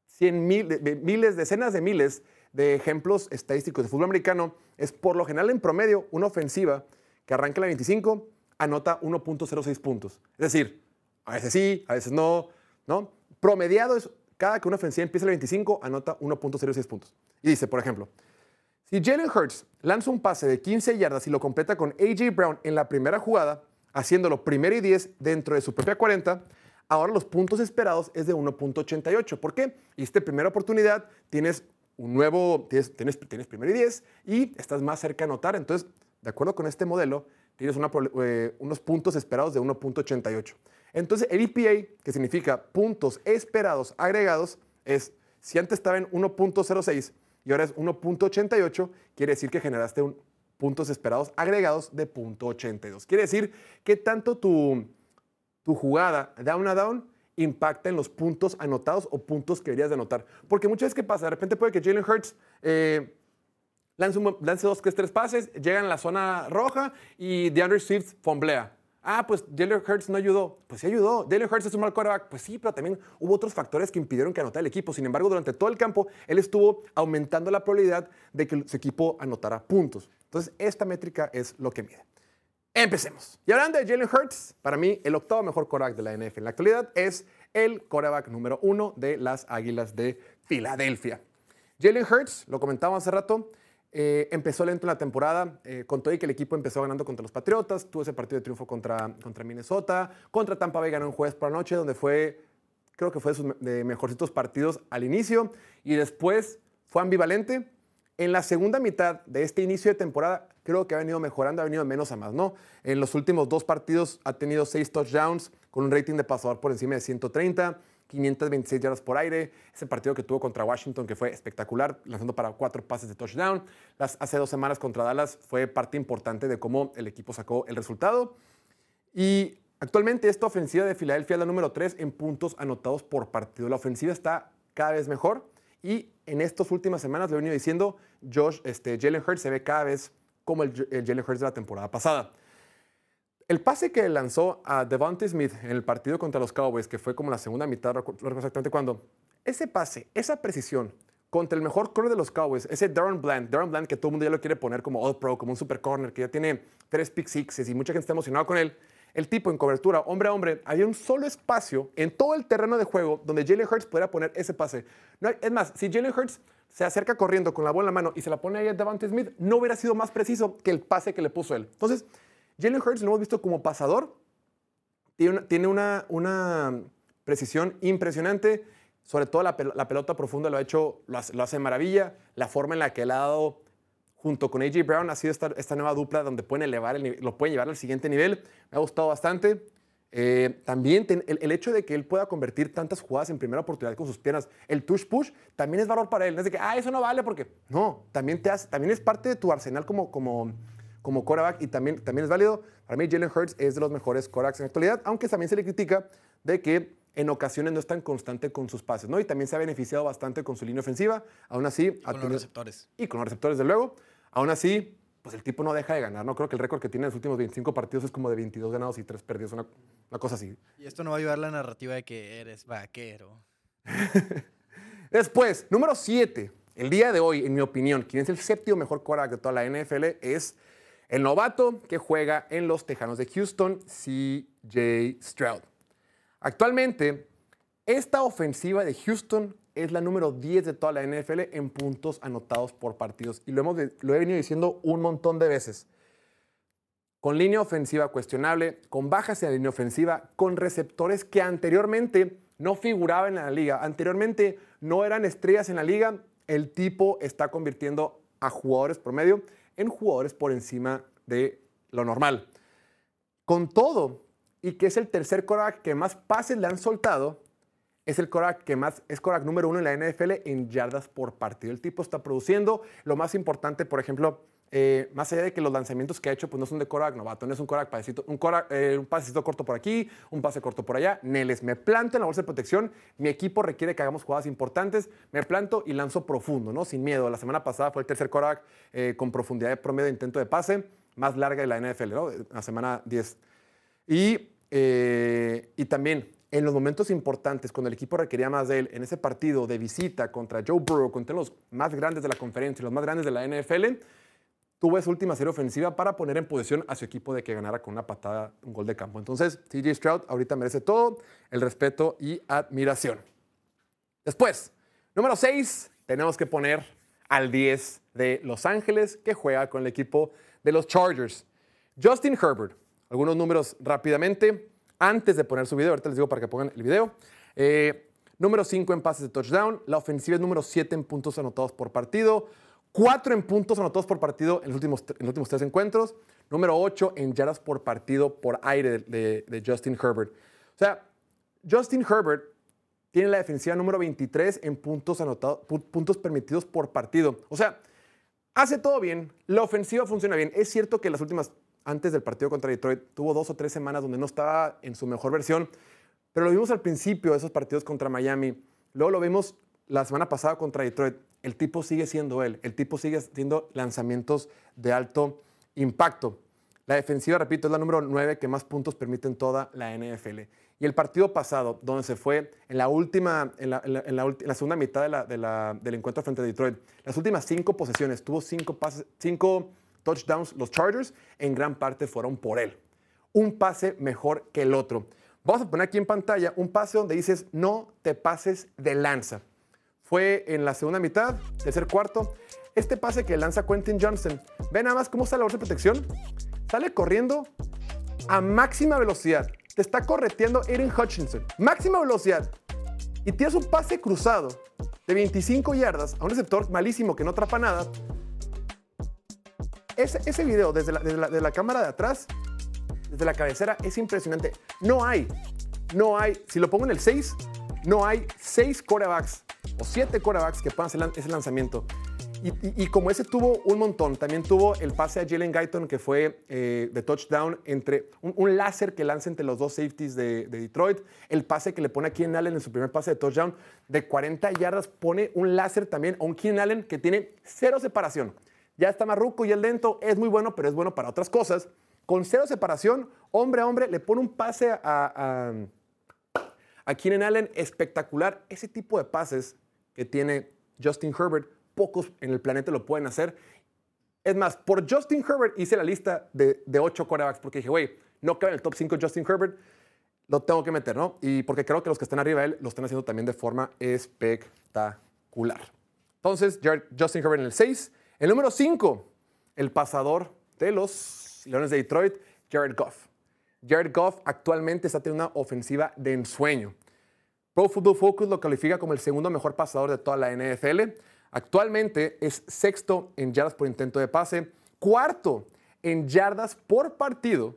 100 mil, miles, decenas de miles de ejemplos estadísticos de fútbol americano, es por lo general en promedio una ofensiva que arranca la 25 anota 1.06 puntos. Es decir, a veces sí, a veces no, ¿no? Promediado es cada que una ofensiva empieza en la 25 anota 1.06 puntos. Y dice, por ejemplo, si Jalen Hurts lanza un pase de 15 yardas y lo completa con A.J. Brown en la primera jugada, haciéndolo primero y 10 dentro de su propia 40, ahora los puntos esperados es de 1.88. ¿Por qué? Y esta primera oportunidad tienes un nuevo, tienes, tienes, tienes primero y 10 y estás más cerca de anotar. Entonces, de acuerdo con este modelo, tienes una eh, unos puntos esperados de 1.88. Entonces, el EPA, que significa puntos esperados agregados, es si antes estaba en 1.06 y ahora es 1.88, quiere decir que generaste un puntos esperados agregados de 0.82. Quiere decir que tanto tu, jugada down a down impacta en los puntos anotados o puntos que deberías de anotar. Porque muchas veces, ¿qué pasa? De repente puede que Jalen Hurts eh, lance, dos, tres, tres pases, llegan a la zona roja y DeAndre Swift fomblea. Ah, pues Jalen Hurts no ayudó. Pues sí ayudó. Jalen Hurts es un mal quarterback. Pues sí, pero también hubo otros factores que impidieron que anotara el equipo. Sin embargo, durante todo el campo, él estuvo aumentando la probabilidad de que su equipo anotara puntos. Entonces, esta métrica es lo que mide. Empecemos. Y hablando de Jalen Hurts, para mí el octavo mejor quarterback de la NFL en la actualidad es el quarterback número uno de las Águilas de Filadelfia. Jalen Hurts, lo comentábamos hace rato, eh, empezó lento en la temporada, eh, con todo y que el equipo empezó ganando contra los Patriotas, tuvo ese partido de triunfo contra, contra Minnesota, contra Tampa Bay ganó un jueves por la noche, donde fue, creo que fue de sus de mejorcitos partidos al inicio, y después fue ambivalente. En la segunda mitad de este inicio de temporada, creo que ha venido mejorando, ha venido de menos a más, ¿no? En los últimos dos partidos ha tenido seis touchdowns con un rating de pasador por encima de 130, 526 yardas por aire. Ese partido que tuvo contra Washington, que fue espectacular, lanzando para cuatro pases de touchdown. Las, hace dos semanas contra Dallas fue parte importante de cómo el equipo sacó el resultado. Y actualmente esta ofensiva de Filadelfia es la número 3 en puntos anotados por partido. La ofensiva está cada vez mejor y en estas últimas semanas, lo he venido diciendo, Josh, este, Jalen Hurts se ve cada vez como el, el Jalen Hurts de la temporada pasada. El pase que lanzó a Devontae Smith en el partido contra los Cowboys, que fue como la segunda mitad, exactamente cuándo, ese pase, esa precisión contra el mejor corner de los Cowboys, ese Darren Bland, Darren Bland que todo el mundo ya lo quiere poner como All Pro, como un super corner, que ya tiene tres pick sixes y mucha gente está emocionada con él. El tipo en cobertura, hombre a hombre, había un solo espacio en todo el terreno de juego donde Jalen Hurts pudiera poner ese pase. No es más, si Jalen Hurts se acerca corriendo con la bola en la mano y se la pone ahí a Devontae Smith, no hubiera sido más preciso que el pase que le puso él. Entonces, Jalen Hurts lo hemos visto como pasador, tiene una, una, una precisión impresionante, sobre todo la, la pelota profunda lo ha hecho, lo hace, lo maravilla, la forma en la que él ha dado junto con AJ Brown ha sido esta, esta nueva dupla donde pueden elevar el, lo pueden llevar al siguiente nivel, me ha gustado bastante. Eh, también el, el hecho de que él pueda convertir tantas jugadas en primera oportunidad con sus piernas, el touch push, también es valor para él. No es de que, ah, eso no vale porque, no, también, te hace, también es parte de tu arsenal como, como, como quarterback y también, también es válido. Para mí, Jalen Hurts es de los mejores quarterbacks en la actualidad, aunque también se le critica de que en ocasiones no es tan constante con sus pases, ¿no? Y también se ha beneficiado bastante con su línea ofensiva. Aún así, Con los receptores. y con los receptores, de luego. Aún así, pues el tipo no deja de ganar, ¿no? Creo que el récord que tiene en los últimos 25 partidos es como de 22 ganados y 3 perdidos, una, una cosa así. Y esto no va a ayudar la narrativa de que eres vaquero. Después, número 7. El día de hoy, en mi opinión, quien es el séptimo mejor quarterback de toda la NFL es el novato que juega en los Tejanos de Houston, CJ Stroud. Actualmente, esta ofensiva de Houston es la número 10 de toda la NFL en puntos anotados por partidos. Y lo, hemos, lo he venido diciendo un montón de veces. Con línea ofensiva cuestionable, con bajas en la línea ofensiva, con receptores que anteriormente no figuraban en la liga, anteriormente no eran estrellas en la liga el tipo está convirtiendo a jugadores promedio en jugadores por encima de lo normal. Con todo, y que es el tercer quarterback que más pases le han soltado, es el quarterback que más es quarterback número uno en la NFL en yardas por partido. El tipo está produciendo. Lo más importante, por ejemplo, eh, más allá de que los lanzamientos que ha hecho pues no son de quarterback novato, no es un quarterback pasecito, un, quarterback, eh, un pasecito corto por aquí, un pase corto por allá. Neles, me planto en la bolsa de protección. Mi equipo requiere que hagamos jugadas importantes. Me planto y lanzo profundo, ¿no? Sin miedo. La semana pasada fue el tercer quarterback eh, con profundidad de promedio de intento de pase más larga de la NFL, ¿no? La semana 10. Y, eh, y también en los momentos importantes, cuando el equipo requería más de él, en ese partido de visita contra Joe Burrow, contra los más grandes de la conferencia los más grandes de la NFL, tuvo esa última serie ofensiva para poner en posición a su equipo de que ganara con una patada, un gol de campo. Entonces, TJ Stroud ahorita merece todo el respeto y admiración. Después, número 6, tenemos que poner al 10 de Los Ángeles, que juega con el equipo de los Chargers. Justin Herbert, algunos números rápidamente, antes de poner su video, ahorita les digo para que pongan el video. Eh, número 5 en pases de touchdown, la ofensiva es número 7 en puntos anotados por partido, 4 en puntos anotados por partido en los últimos, en los últimos tres encuentros, número 8 en yardas por partido por aire de, Justin Herbert. O sea, Justin Herbert tiene la defensiva número 23 en puntos, anotados, pu- puntos permitidos por partido. O sea, hace todo bien, la ofensiva funciona bien. Es cierto que las últimas, antes del partido contra Detroit, tuvo dos o tres semanas donde no estaba en su mejor versión, pero lo vimos al principio de esos partidos contra Miami. Luego lo vimos la semana pasada contra Detroit. El tipo sigue siendo él, el tipo sigue haciendo lanzamientos de alto impacto. La defensiva, repito, es la número 9 que más puntos permite en toda la NFL. Y el partido pasado, donde se fue en la última, en la, segunda mitad de de del encuentro frente a Detroit, las últimas cinco posesiones, tuvo cinco, pases, cinco touchdowns los Chargers, en gran parte fueron por él. Un pase mejor que el otro. Vamos a poner aquí en pantalla un pase donde dices, no te pases de lanza. Fue en la segunda mitad, tercer cuarto. Este pase que lanza Quentin Johnson. Ve nada más cómo está la bolsa de protección. Sale corriendo a máxima velocidad. Te está correteando Aiden Hutchinson. Máxima velocidad. Y tienes un pase cruzado de 25 yardas a un receptor malísimo que no atrapa nada. Ese, ese video desde la, desde la- de la cámara de atrás, desde la cabecera, es impresionante. No hay, no hay, si lo pongo en el 6, no hay 6 corebacks o 7 corebacks que puedan hacer ese lanzamiento. Y, como ese tuvo un montón, también tuvo el pase a Jalen Guyton que fue eh, de touchdown entre un, láser que lanza entre los dos safeties de, de Detroit, el pase que le pone a Keenan Allen en su primer pase de touchdown de 40 yardas, pone un láser también a un Keenan Allen que tiene cero separación. Ya está marruco y el lento es muy bueno, pero es bueno para otras cosas. Con cero separación, hombre a hombre, le pone un pase a, a Keenan Allen espectacular. Ese tipo de pases que tiene Justin Herbert, pocos en el planeta lo pueden hacer. Es más, por Justin Herbert hice la lista de, de ocho quarterbacks porque dije, güey, no cabe en el top 5 Justin Herbert, lo tengo que meter, ¿no? Y porque creo que los que están arriba de él lo están haciendo también de forma espectacular. Entonces, Justin Herbert en el 6. El número 5, el pasador de los Leones de Detroit, Jared Goff. Jared Goff actualmente está teniendo una ofensiva de ensueño. Pro Football Focus lo califica como el segundo mejor pasador de toda la NFL. Actualmente es sexto en yardas por intento de pase, cuarto en yardas por partido,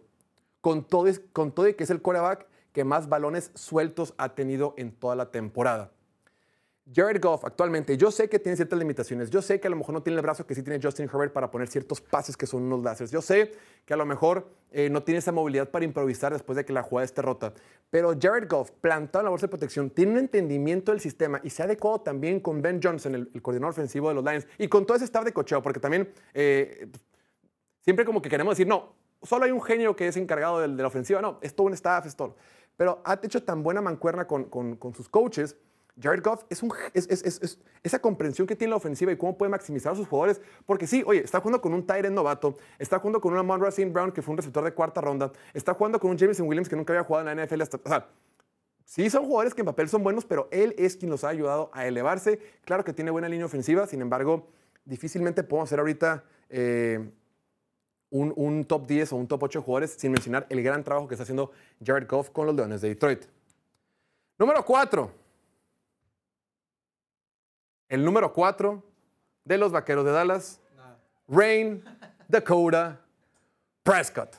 con todo, con todo y que es el quarterback que más balones sueltos ha tenido en toda la temporada. Jared Goff actualmente, yo sé que tiene ciertas limitaciones. Yo sé que a lo mejor no tiene el brazo que sí tiene Justin Herbert para poner ciertos pases que son unos láseres. Yo sé que a lo mejor eh, no tiene esa movilidad para improvisar después de que la jugada esté rota. Pero Jared Goff, plantado en la bolsa de protección, tiene un entendimiento del sistema y se ha adecuado también con Ben Johnson, el, coordinador ofensivo de los Lions, y con todo ese staff de cocheo, porque también eh, siempre como que queremos decir, no, solo hay un genio que es encargado de, la ofensiva. No, es todo un staff, es todo. Pero ha hecho tan buena mancuerna con- con sus coaches. Jared Goff es, un, es, es- es- es- esa comprensión que tiene la ofensiva y cómo puede maximizar a sus jugadores. Porque sí, oye, está jugando con un Tyrant novato, está jugando con un Amon Racine Brown que fue un receptor de cuarta ronda, está jugando con un Jameson Williams que nunca había jugado en la NFL. Hasta, o sea, Sí, son jugadores que en papel son buenos, pero él es quien los ha ayudado a elevarse. Claro que tiene buena línea ofensiva, sin embargo, difícilmente podemos hacer ahorita eh, un, un top 10 o un top 8 de jugadores sin mencionar el gran trabajo que está haciendo Jared Goff con los Leones de Detroit. Número 4. El número 4 de los Vaqueros de Dallas, Rain Dakota Prescott.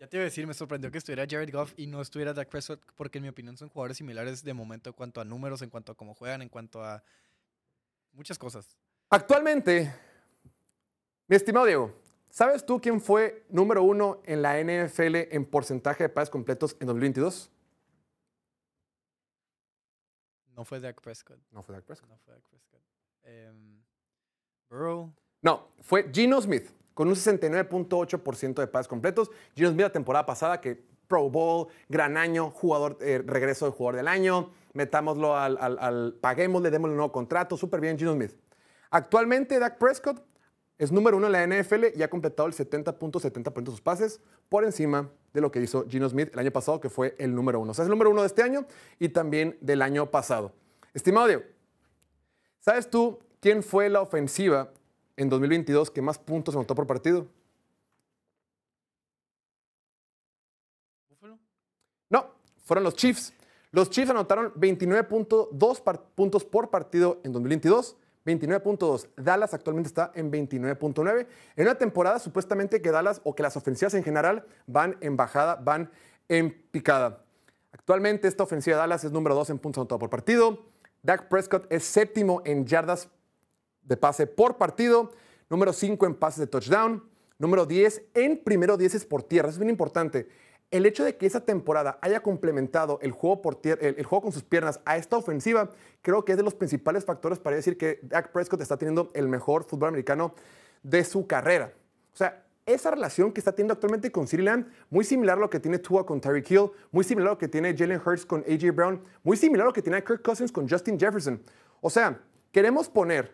Ya te iba a decir, me sorprendió que estuviera Jared Goff y no estuviera Dak Prescott, porque en mi opinión son jugadores similares de momento en cuanto a números, en cuanto a cómo juegan, en cuanto a muchas cosas. Actualmente, mi estimado Diego, ¿sabes tú quién fue número uno en la NFL en porcentaje de pases completos en 2022? No fue Dak Prescott. No fue Dak Prescott. No fue Dak Prescott. Em, Burrow. No, fue Gino Smith con un 69.8% de pases completos. Gino Smith la temporada pasada que Pro Bowl, gran año, jugador, eh, regreso de jugador del año, metámoslo al, al, al paguémosle, démosle un nuevo contrato, súper bien Gino Smith. Actualmente Dak Prescott es número uno en la NFL y ha completado el 70.70% de sus pases por encima de lo que hizo Gino Smith el año pasado, que fue el número uno. O sea, es el número uno de este año y también del año pasado. Estimado Diego, ¿sabes tú quién fue la ofensiva en 2022 que más puntos anotó por partido? Buffalo. No, fueron los Chiefs. Los Chiefs anotaron 29.2 par- puntos por partido en 2022. 29.2. Dallas actualmente está en 29.9. En una temporada supuestamente que Dallas o que las ofensivas en general van en bajada, van en picada. Actualmente esta ofensiva de Dallas es número 2 en puntos anotados por partido. Dak Prescott es séptimo en yardas de pase por partido, número 5 en pases de touchdown, número 10 en primero 10 por tierra. Es bien importante. El hecho de que esa temporada haya complementado el juego, por el juego con sus piernas a esta ofensiva, creo que es de los principales factores para decir que Dak Prescott está teniendo el mejor fútbol americano de su carrera. O sea, esa relación que está teniendo actualmente con CeeDee Lamb, muy similar a lo que tiene Tua con Tyreek Hill, muy similar a lo que tiene Jalen Hurts con AJ Brown, muy similar a lo que tiene Kirk Cousins con Justin Jefferson. O sea, queremos poner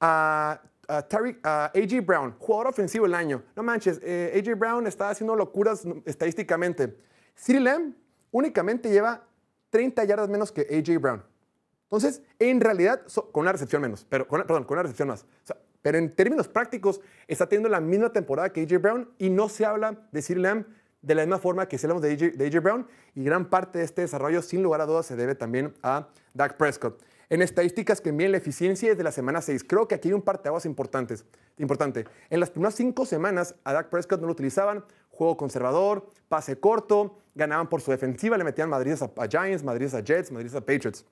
a, a a AJ Brown, jugador ofensivo del año. No manches, eh, AJ Brown está haciendo locuras estadísticamente. CeeDee Lamb únicamente lleva 30 yardas menos que AJ Brown. Entonces, en realidad, con una recepción menos, pero con, perdón, con una recepción más. Pero en términos prácticos, está teniendo la misma temporada que AJ Brown y no se habla de CeeDee Lamb de la misma forma que se hablamos de AJ, Brown y gran parte de este desarrollo, sin lugar a dudas, se debe también a Dak Prescott. En estadísticas que miden la eficiencia desde la semana 6, creo que aquí hay un parteaguas importantes, importante. En las primeras cinco semanas a Dak Prescott no lo utilizaban, juego conservador, pase corto, ganaban por su defensiva, le metían madrides a, a Giants, madrides a Jets, madrides a Patriots.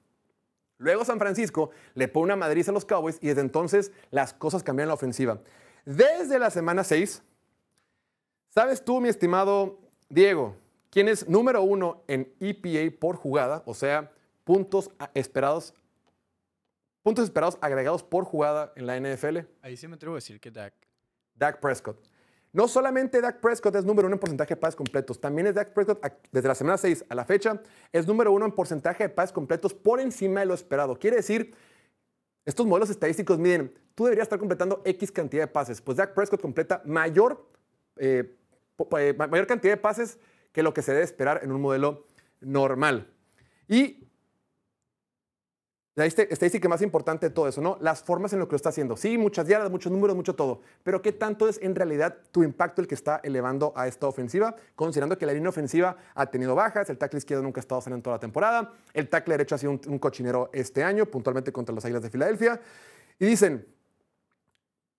Luego San Francisco le pone una madriz a los Cowboys y desde entonces las cosas cambian en la ofensiva. Desde la semana 6, ¿sabes tú, mi estimado Diego, quién es número uno en EPA por jugada? O sea, puntos esperados, puntos esperados agregados por jugada en la NFL. Ahí sí me atrevo a decir que Dak. Dak Prescott. No solamente Dak Prescott es número uno en porcentaje de pases completos, también es Dak Prescott desde la semana 6 a la fecha, es número uno en porcentaje de pases completos por encima de lo esperado. Quiere decir, estos modelos estadísticos miden, tú deberías estar completando X cantidad de pases, pues Dak Prescott completa mayor, eh, eh, ma- mayor cantidad de pases que lo que se debe esperar en un modelo normal. Y la estadística más importante de todo eso, ¿no? Las formas en lo que lo está haciendo. Sí, muchas yardas, muchos números, mucho todo. Pero ¿qué tanto es en realidad tu impacto el que está elevando a esta ofensiva? Considerando que la línea ofensiva ha tenido bajas, el tackle izquierdo nunca ha estado en toda la temporada, el tackle derecho ha sido un, un cochinero este año, puntualmente contra los Águilas de Filadelfia. Y dicen,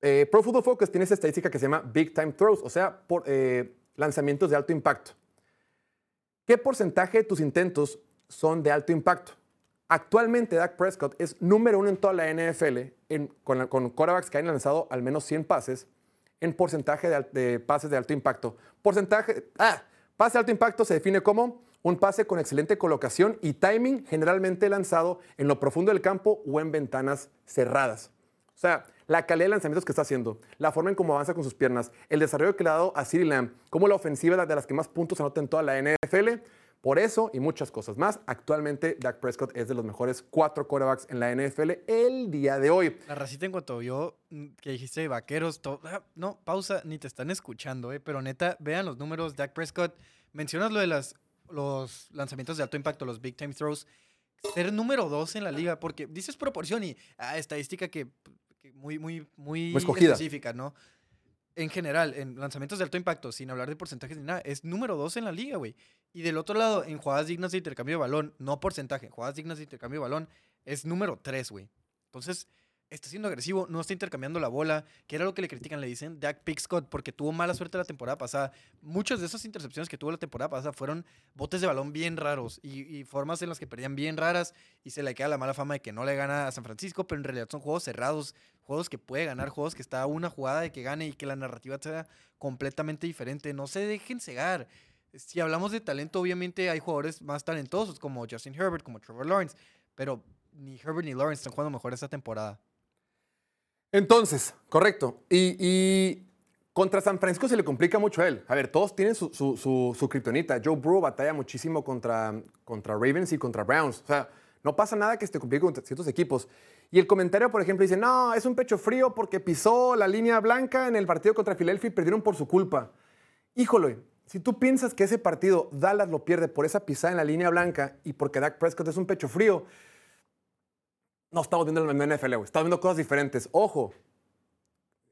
eh, Pro Football Focus tiene esta estadística que se llama Big Time Throws, o sea, por, eh, lanzamientos de alto impacto. ¿Qué porcentaje de tus intentos son de alto impacto? Actualmente Dak Prescott es número uno en toda la NFL con, la- quarterbacks que han lanzado al menos 100 pases en porcentaje de, pases de alto impacto. Porcentaje, ah, pase de alto impacto se define como un pase con excelente colocación y timing generalmente lanzado en lo profundo del campo o en ventanas cerradas. O sea, la calidad de lanzamientos que está haciendo, la forma en cómo avanza con sus piernas, el desarrollo que le ha dado a CeeDee Lamb, como la ofensiva de las que más puntos anota en toda la NFL. Por eso y muchas cosas más, actualmente Dak Prescott es de los mejores cuatro quarterbacks en la NFL el día de hoy. La racita en cuanto vio mm, que dijiste vaqueros, ah, no, pausa, ni te están escuchando, eh, pero neta, vean los números, Dak Prescott, mencionas lo de las, los lanzamientos de alto impacto, los big time throws, ser número dos en la liga, porque dices proporción y ah, estadística que, que muy, muy, muy Muy escogida. específica, ¿no? En general, en lanzamientos de alto impacto, sin hablar de porcentajes ni nada, es número dos en la liga, güey. Y del otro lado, en jugadas dignas de intercambio de balón, no porcentaje, jugadas dignas de intercambio de balón, es número tres, güey. Entonces, está siendo agresivo, no está intercambiando la bola, que era lo que le critican, le dicen Dak Pickscott, porque tuvo mala suerte la temporada pasada. Muchas de esas intercepciones que tuvo la temporada pasada fueron botes de balón bien raros y, formas en las que perdían bien raras y se le queda la mala fama de que no le gana a San Francisco, pero en realidad son juegos cerrados, juegos que puede ganar, juegos que está una jugada de que gane y que la narrativa sea completamente diferente. No se dejen cegar. Si hablamos de talento, obviamente hay jugadores más talentosos como Justin Herbert, como Trevor Lawrence, pero ni Herbert ni Lawrence están jugando mejor esta temporada. Entonces, correcto. Y, contra San Francisco se le complica mucho a él. A ver, todos tienen su, su, su, su kriptonita. Joe Burrow batalla muchísimo contra, contra Ravens y contra Browns. O sea, no pasa nada que se complique contra ciertos equipos. Y el comentario, por ejemplo, dice, no, es un pecho frío porque pisó la línea blanca en el partido contra Philadelphia y perdieron por su culpa. Híjole, si tú piensas que ese partido Dallas lo pierde por esa pisada en la línea blanca y porque Dak Prescott es un pecho frío, no estamos viendo el NFL, güey. Estamos viendo cosas diferentes. Ojo,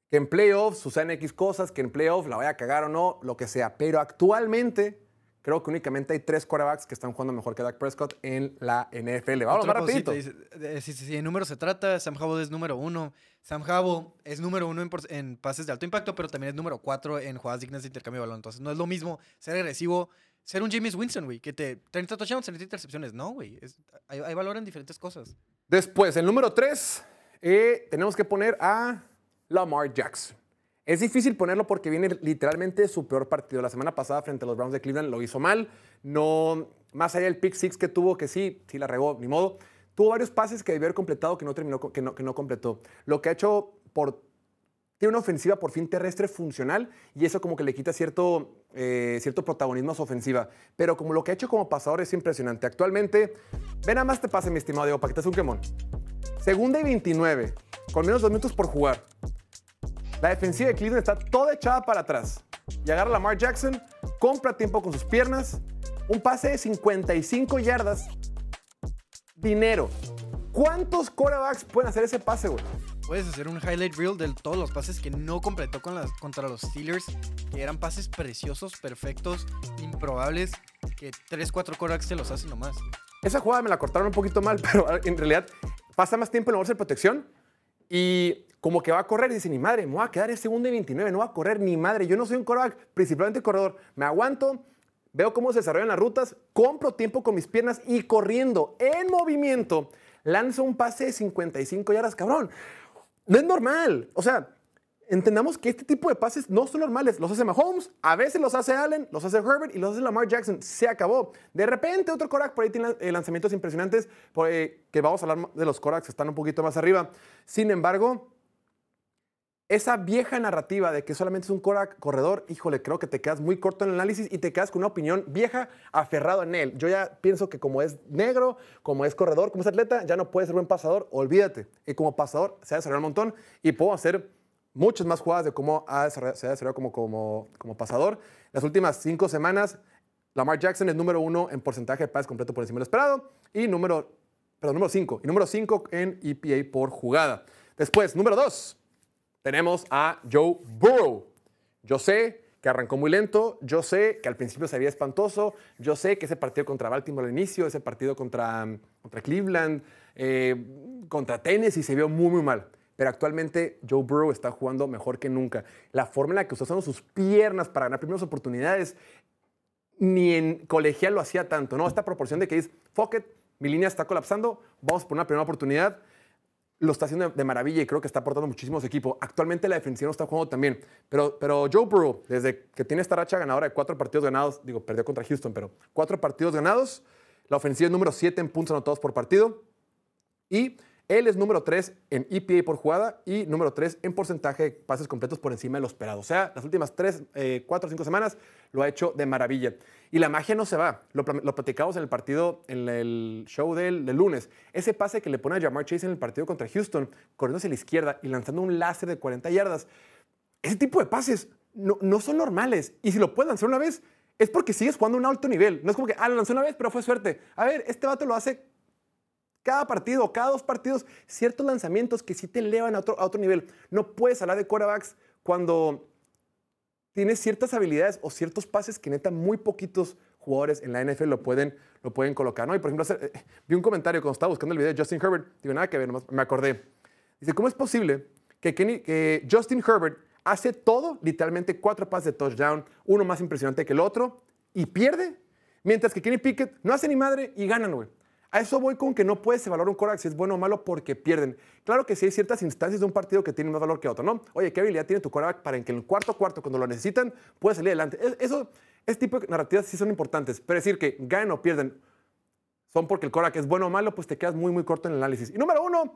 que en playoffs sucedan X cosas, que en playoffs la vaya a cagar o no, lo que sea. Pero actualmente creo que únicamente hay tres quarterbacks que están jugando mejor que Dak Prescott en la NFL. Vamos más rapidito. Si, si- si en número se trata, Sam Howell es número uno. Sam Howell es número uno en, en pases de alto impacto, pero también es número cuatro en jugadas dignas de intercambio de balón. Entonces no es lo mismo ser agresivo, ser un James Winston, güey, que te 30 touchdowns, 30 intercepciones. No, güey. hay valor en diferentes cosas. Después, el número 3, tenemos que poner a Lamar Jackson. Es difícil ponerlo porque viene literalmente su peor partido. La semana pasada frente a los Browns de Cleveland lo hizo mal. No, más allá del pick six que tuvo, que sí, sí la regó, ni modo. Tuvo varios pases que debió haber completado que no terminó, que no, que no completó. Lo que ha hecho por tiene una ofensiva por fin terrestre funcional y eso como que le quita cierto, eh, cierto protagonismo a su ofensiva. Pero como lo que ha hecho como pasador es impresionante. Actualmente, ven nada más te pase, mi estimado Diego, para que te un. Segunda y 29, con menos dos minutos por jugar. La defensiva de Cleveland está toda echada para atrás. Y agarra a Lamar Jackson, compra tiempo con sus piernas, un pase de 55 yardas, dinero. ¿Cuántos quarterbacks pueden hacer ese pase, güey? Puedes hacer un highlight reel de todos los pases que no completó contra los Steelers, que eran pases preciosos, perfectos, improbables, que 3, 4 quarterbacks te los hacen nomás. Esa jugada me la cortaron un poquito mal, pero en realidad pasa más tiempo en la bolsa de protección y como que va a correr y dice, ni madre, me voy a quedar en segundo y 29, no va a correr ni madre. Yo no soy un quarterback, principalmente corredor. Me aguanto, veo cómo se desarrollan las rutas, compro tiempo con mis piernas y corriendo en movimiento, lanzo un pase de 55 yardas, cabrón. No es normal. O sea, entendamos que este tipo de pases no son normales. Los hace Mahomes, a veces los hace Allen, los hace Herbert y los hace Lamar Jackson. Se acabó. De repente otro Korak por ahí tiene eh, lanzamientos impresionantes, eh, que vamos a hablar de los Koraks que están un poquito más arriba. Sin embargo, esa vieja narrativa de que solamente es un corredor, híjole, creo que te quedas muy corto en el análisis y te quedas con una opinión vieja aferrado en él. Yo ya pienso que como es negro, como es corredor, como es atleta, ya no puede ser buen pasador, olvídate. Y como pasador se ha desarrollado un montón y puedo hacer muchas más jugadas de cómo ha se ha desarrollado como, como, como pasador. Las últimas cinco semanas, Lamar Jackson es número uno en porcentaje de pases completo por encima del esperado y número, perdón, número cinco. Y número cinco en EPA por jugada. Después, número dos, tenemos a Joe Burrow. Yo sé que arrancó muy lento, yo sé que al principio se veía espantoso, yo sé que ese partido contra Baltimore al inicio, ese partido contra, contra Cleveland, eh, contra Tennessee se vio muy, muy mal. Pero actualmente Joe Burrow está jugando mejor que nunca. La forma en la que está sus piernas para ganar primeras oportunidades, ni en colegial lo hacía tanto, ¿no? Esta proporción de que es, fuck it, mi línea está colapsando, vamos por una primera oportunidad lo está haciendo de, maravilla y creo que está aportando muchísimo a equipo. Actualmente la defensiva no está jugando también, pero, pero Joe Burrow, desde que tiene esta racha ganadora de cuatro partidos ganados, digo, perdió contra Houston, pero cuatro partidos ganados, la ofensiva es número 7 en puntos anotados por partido y él es número 3 en EPA por jugada y número 3 en porcentaje de pases completos por encima de lo esperado. O sea, las últimas 3, 4 o 5 semanas lo ha hecho de maravilla. Y la magia no se va. Lo, lo platicamos en el partido, en el show del, del lunes. Ese pase que le pone a Jamar Chase en el partido contra Houston, corriendo hacia la izquierda y lanzando un láser de 40 yardas. Ese tipo de pases no, no son normales. Y si lo puedes lanzar una vez, es porque sigues jugando a un alto nivel. No es como que, ah, lo lanzó una vez, pero fue suerte. A ver, este vato lo hace cada partido, cada dos partidos, ciertos lanzamientos que sí te elevan a otro, a otro nivel. No puedes hablar de quarterbacks cuando tienes ciertas habilidades o ciertos pases que neta muy poquitos jugadores en la NFL lo pueden, lo pueden colocar. ¿no? Y por ejemplo, eh, vi un comentario cuando estaba buscando el video de Justin Herbert, digo, nada que ver, me acordé. Dice, ¿cómo es posible que Justin Herbert hace todo, literalmente cuatro pases de touchdown, uno más impresionante que el otro, y pierde? Mientras que Kenny Pickett no hace ni madre y ganan, güey. A eso voy con que no puedes evaluar un quarterback si es bueno o malo porque pierden. Claro que sí hay ciertas instancias de un partido que tienen más valor que otro, ¿no? Oye, ¿qué habilidad tiene tu quarterback para que en el cuarto cuarto, cuando lo necesitan, pueda salir adelante? Es- Eso, ese tipo de narrativas sí son importantes, pero decir que ganan o pierden son porque el quarterback es bueno o malo, pues te quedas muy, muy corto en el análisis. Y número uno,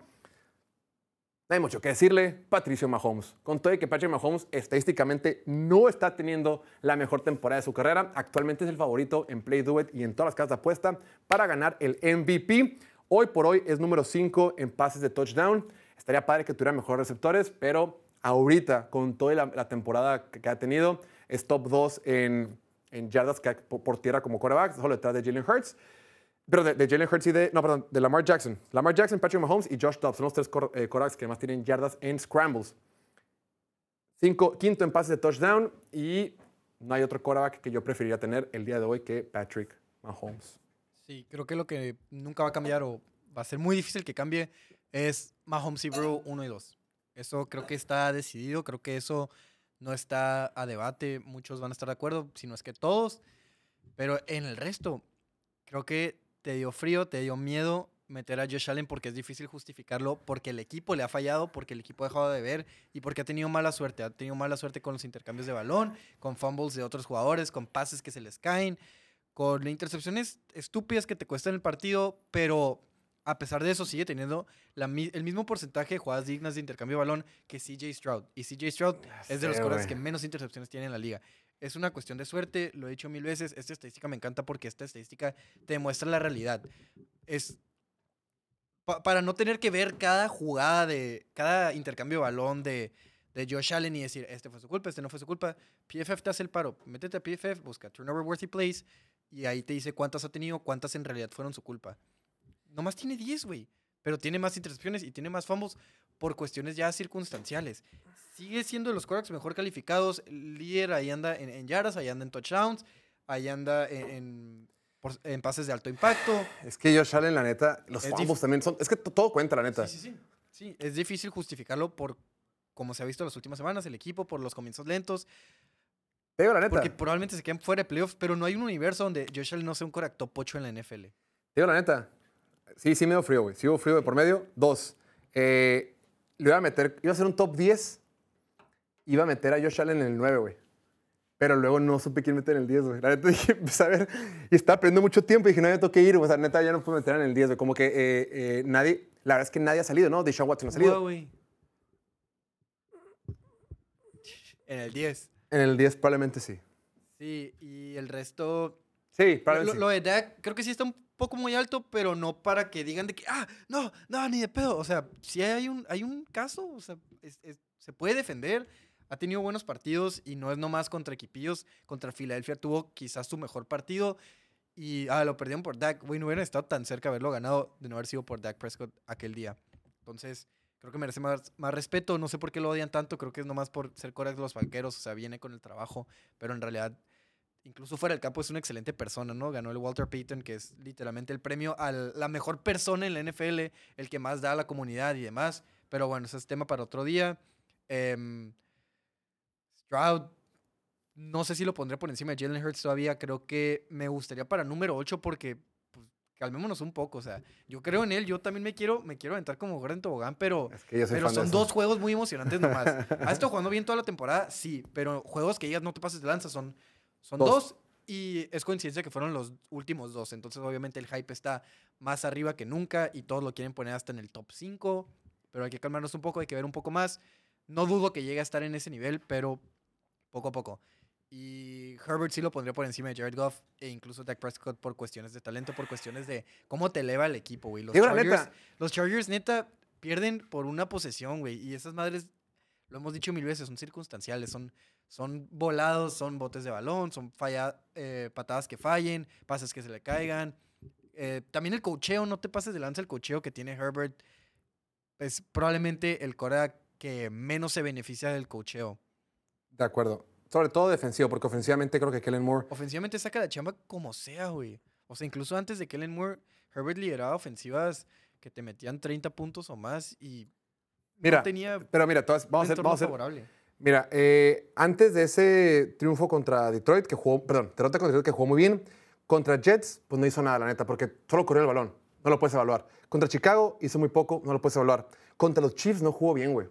no hay mucho que decirle, Patricio Mahomes. Con todo y que Patrick Mahomes estadísticamente no está teniendo la mejor temporada de su carrera, actualmente es el favorito en Play Do It y en todas las casas de apuesta para ganar el MVP. Hoy por hoy es número 5 en pases de touchdown. Estaría padre que tuviera mejores receptores, pero ahorita, con toda la, la temporada que, que ha tenido, es top 2 en, en yardas por, por tierra como quarterback, solo detrás de Jalen Hurts. Pero de, Jalen Hurts y de, no, perdón, de Lamar Jackson. Lamar Jackson, Patrick Mahomes y Josh Dobbs son los tres cor- eh, que más tienen yardas en scrambles. Cinco, quinto en pases de touchdown y no hay otro quarterback que yo preferiría tener el día de hoy que Patrick Mahomes. Sí, creo que lo que nunca va a cambiar o va a ser muy difícil que cambie es Mahomes y Brew 1 y 2. Eso creo que está decidido, creo que eso no está a debate, muchos van a estar de acuerdo, si no es que todos, pero en el resto, creo que te dio frío, te dio miedo meter a Josh Allen porque es difícil justificarlo, porque el equipo le ha fallado, porque el equipo ha dejado de ver y porque ha tenido mala suerte. Ha tenido mala suerte con los intercambios de balón, con fumbles de otros jugadores, con pases que se les caen, con intercepciones estúpidas que te cuestan el partido, pero a pesar de eso sigue teniendo la el mismo porcentaje de jugadas dignas de intercambio de balón que CJ Stroud. Y CJ Stroud es de los güey. que menos intercepciones tiene en la liga. Es una cuestión de suerte, lo he dicho mil veces. Esta estadística me encanta porque esta estadística te demuestra la realidad. Es pa- para no tener que ver cada jugada de cada intercambio de balón de, de Josh Allen y decir, este fue su culpa, este no fue su culpa. PFF te hace el paro. Métete a PFF, busca turnover worthy plays y ahí te dice cuántas ha tenido, cuántas en realidad fueron su culpa. Nomás tiene 10, güey. Pero tiene más intercepciones y tiene más fumbles por cuestiones ya circunstanciales. Sigue siendo de los quarterbacks mejor calificados. Líder ahí anda en, en yardas, ahí anda en touchdowns, ahí anda en, en, pases de alto impacto. Es que Josh Allen, la neta, los dif- también son. Es que to- todo cuenta, la neta. Sí, sí, sí. Sí, es difícil justificarlo por como se ha visto las últimas semanas, el equipo, por los comienzos lentos, Te digo la neta. porque probablemente se queden fuera de playoffs, pero no hay un universo donde Josh Allen no sea un quarterback top 8 en la NFL. Te digo la neta. Sí, sí me dio frío, güey. Sí hubo frío de por medio. Dos. Eh, le iba a meter, iba a ser un top 10. Iba a meter a Josh Allen en el 9, güey. Pero luego no supe quién meter en el 10, güey. La neta dije, pues a ver. Y estaba perdiendo mucho tiempo y dije, no, me tengo que ir. O sea, neta, ya no puedo meter en el 10, güey. Como que eh, eh, nadie, la verdad es que nadie ha salido, ¿no? Deshaun Watson ha salido. Güey. En el 10. En el 10 probablemente sí. Sí, y el resto. Sí, Lo, probablemente lo sí. de Dak creo que sí está un poco muy alto, pero no para que digan de que, ah, no, no, ni de pedo. O sea, sí hay un, hay un caso, o sea, es- es- se puede defender. Ha tenido buenos partidos y no es nomás contra equipillos. Contra Filadelfia tuvo quizás su mejor partido y ah, lo perdieron por Dak. Güey, no hubieran estado tan cerca de haberlo ganado de no haber sido por Dak Prescott aquel día. Entonces, creo que merece más, más respeto. No sé por qué lo odian tanto. Creo que es nomás por ser coreback de los vaqueros. O sea, viene con el trabajo. Pero en realidad, incluso fuera del campo, es una excelente persona, ¿no? Ganó el Walter Payton, que es literalmente el premio a la mejor persona en la NFL, el que más da a la comunidad y demás. Pero bueno, ese es tema para otro día. Em, Stroud, no sé si lo pondré por encima de Jalen Hurts todavía. Creo que me gustaría para número 8 porque, pues, calmémonos un poco. O sea, yo creo en él. Yo también me quiero, me quiero aventar como Gordon Tobogán, pero... Es que Pero son dos juegos muy emocionantes nomás. ¿Has estado jugando bien toda la temporada? Sí, pero juegos que digas no te pases de lanza son, son Dos. dos. Y es coincidencia que fueron los últimos dos. Entonces, obviamente, el hype está más arriba que nunca y todos lo quieren poner hasta en el top 5. Pero hay que calmarnos un poco, hay que ver un poco más. No dudo que llegue a estar en ese nivel, pero poco a poco. Y Herbert sí lo pondría por encima de Jared Goff e incluso Dak Prescott por cuestiones de talento, por cuestiones de cómo te eleva el equipo, güey. Los Digo la Chargers, neta. los Chargers, neta, pierden por una posesión, güey. Y esas madres, lo hemos dicho mil veces, son circunstanciales, son, son volados, son botes de balón, son falla, eh, patadas que fallen, pases que se le caigan. Eh, también el cocheo, no te pases de lanza el cocheo que tiene Herbert. Es probablemente el Cora que menos se beneficia del cocheo. De acuerdo. Sobre todo defensivo, porque ofensivamente creo que Kellen Moore Ofensivamente saca la chamba como sea, güey. O sea, incluso antes de Kellen Moore, Herbert lideraba ofensivas que te metían 30 puntos o más y Mira, no tenía pero mira, todas- vamos, a vamos a favorable. Mira, eh, antes de ese triunfo contra Detroit, que jugó, perdón, derrota contra Detroit, que jugó muy bien, contra Jets, pues no hizo nada, la neta, porque solo corrió el balón. No lo puedes evaluar. Contra Chicago hizo muy poco, no lo puedes evaluar. Contra los Chiefs no jugó bien, güey.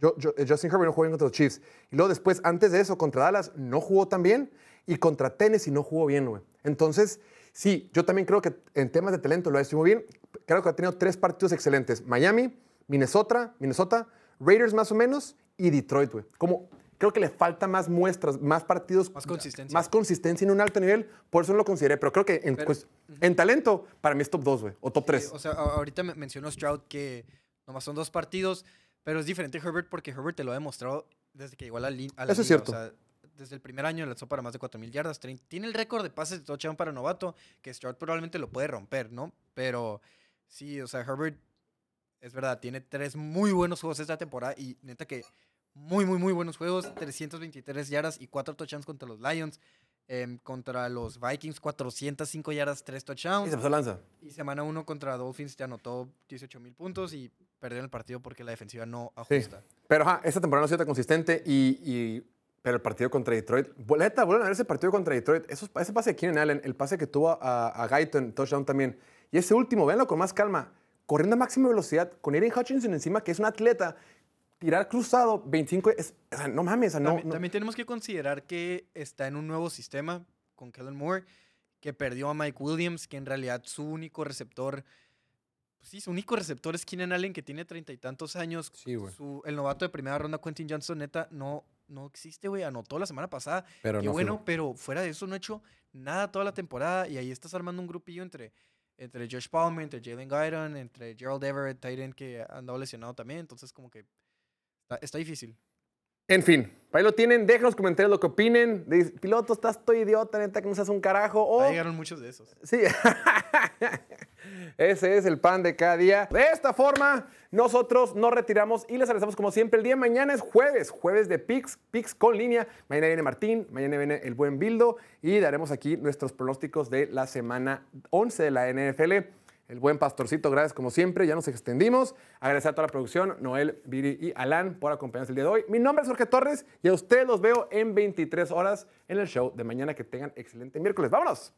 Yo- yo- eh, Justin Herbert no jugó bien contra los Chiefs. Y luego después, antes de eso, contra Dallas no jugó tan bien. Y contra Tennessee no jugó bien, güey. Entonces, sí, yo también creo que en temas de talento lo ha hecho muy bien. Creo que ha tenido tres partidos excelentes. Miami, Minnesota, Minnesota, Raiders más o menos y Detroit, güey. Como creo que le falta más muestras, más partidos. Más consistencia. Más consistencia en un alto nivel. Por eso no lo consideré. Pero creo que en, Pero- cuest- en talento, para mí es top 2, güey. O top 3. Sí, o sea, ahorita me- mencionó Stroud que nomás son dos partidos, pero es diferente Herbert porque Herbert te lo ha demostrado desde que llegó a la, lin- a la Eso es cierto. O sea, desde el primer año lanzó para más de 4.000 yardas. Tiene el récord de pases de touchdown para novato, que Stroud probablemente lo puede romper, ¿no? Pero sí, o sea, Herbert, es verdad, tiene tres muy buenos juegos esta temporada y neta que muy, muy, muy buenos juegos. 323 yardas y 4 touchdowns contra los Lions. Em, contra los Vikings, 405 yardas, 3 touchdowns. Y se pasó lanza. Y semana 1 contra Dolphins te anotó 18 mil puntos y perdió el partido porque la defensiva no Sí. ajusta. Pero ajá, esta temporada no ha sido tan consistente y, y- pero el partido contra Detroit, boleta, vuelven a ver ese partido contra Detroit, esos, ese pase de Keenan Allen, el pase que tuvo a, a Guyton, touchdown también, y ese último, véanlo con más calma, corriendo a máxima velocidad, con Aiden Hutchinson encima, que es un atleta, tirar cruzado, 25, es, o sea, no mames, o sea, no, también, no- también tenemos que considerar que está en un nuevo sistema con Kellen Moore, que perdió a Mike Williams, que en realidad su único receptor, pues sí, su único receptor es Keenan Allen, que tiene treinta y tantos años. Sí, güey. Su- el novato de primera ronda, Quentin Johnson, neta, no, no existe, güey. Anotó la semana pasada. pero Qué no bueno, pero fuera de eso no ha hecho nada toda la temporada y ahí estás armando un grupillo entre, entre Josh Palmer, entre Jalen Guyton, entre Gerald Everett, Titan que ha andado lesionado también, entonces como que está, está difícil. En fin, ahí lo tienen, dejen en los comentarios lo que opinen, Dice, piloto, estás todo idiota, neta, que no seas un carajo, o... Llegaron muchos de esos. Sí. Ese es el pan de cada día. De esta forma, nosotros nos retiramos y les agradecemos como siempre. El día de mañana es jueves, jueves de Pix, Pix con línea. Mañana viene Martín, mañana viene el buen Bildo y daremos aquí nuestros pronósticos de la semana 11 de la NFL. El buen pastorcito, gracias como siempre, ya nos extendimos. Agradecer a toda la producción, Noel, Viri y Alan por acompañarnos el día de hoy. Mi nombre es Jorge Torres y a ustedes los veo en 23 horas en el show de mañana. Que tengan excelente miércoles. ¡Vámonos!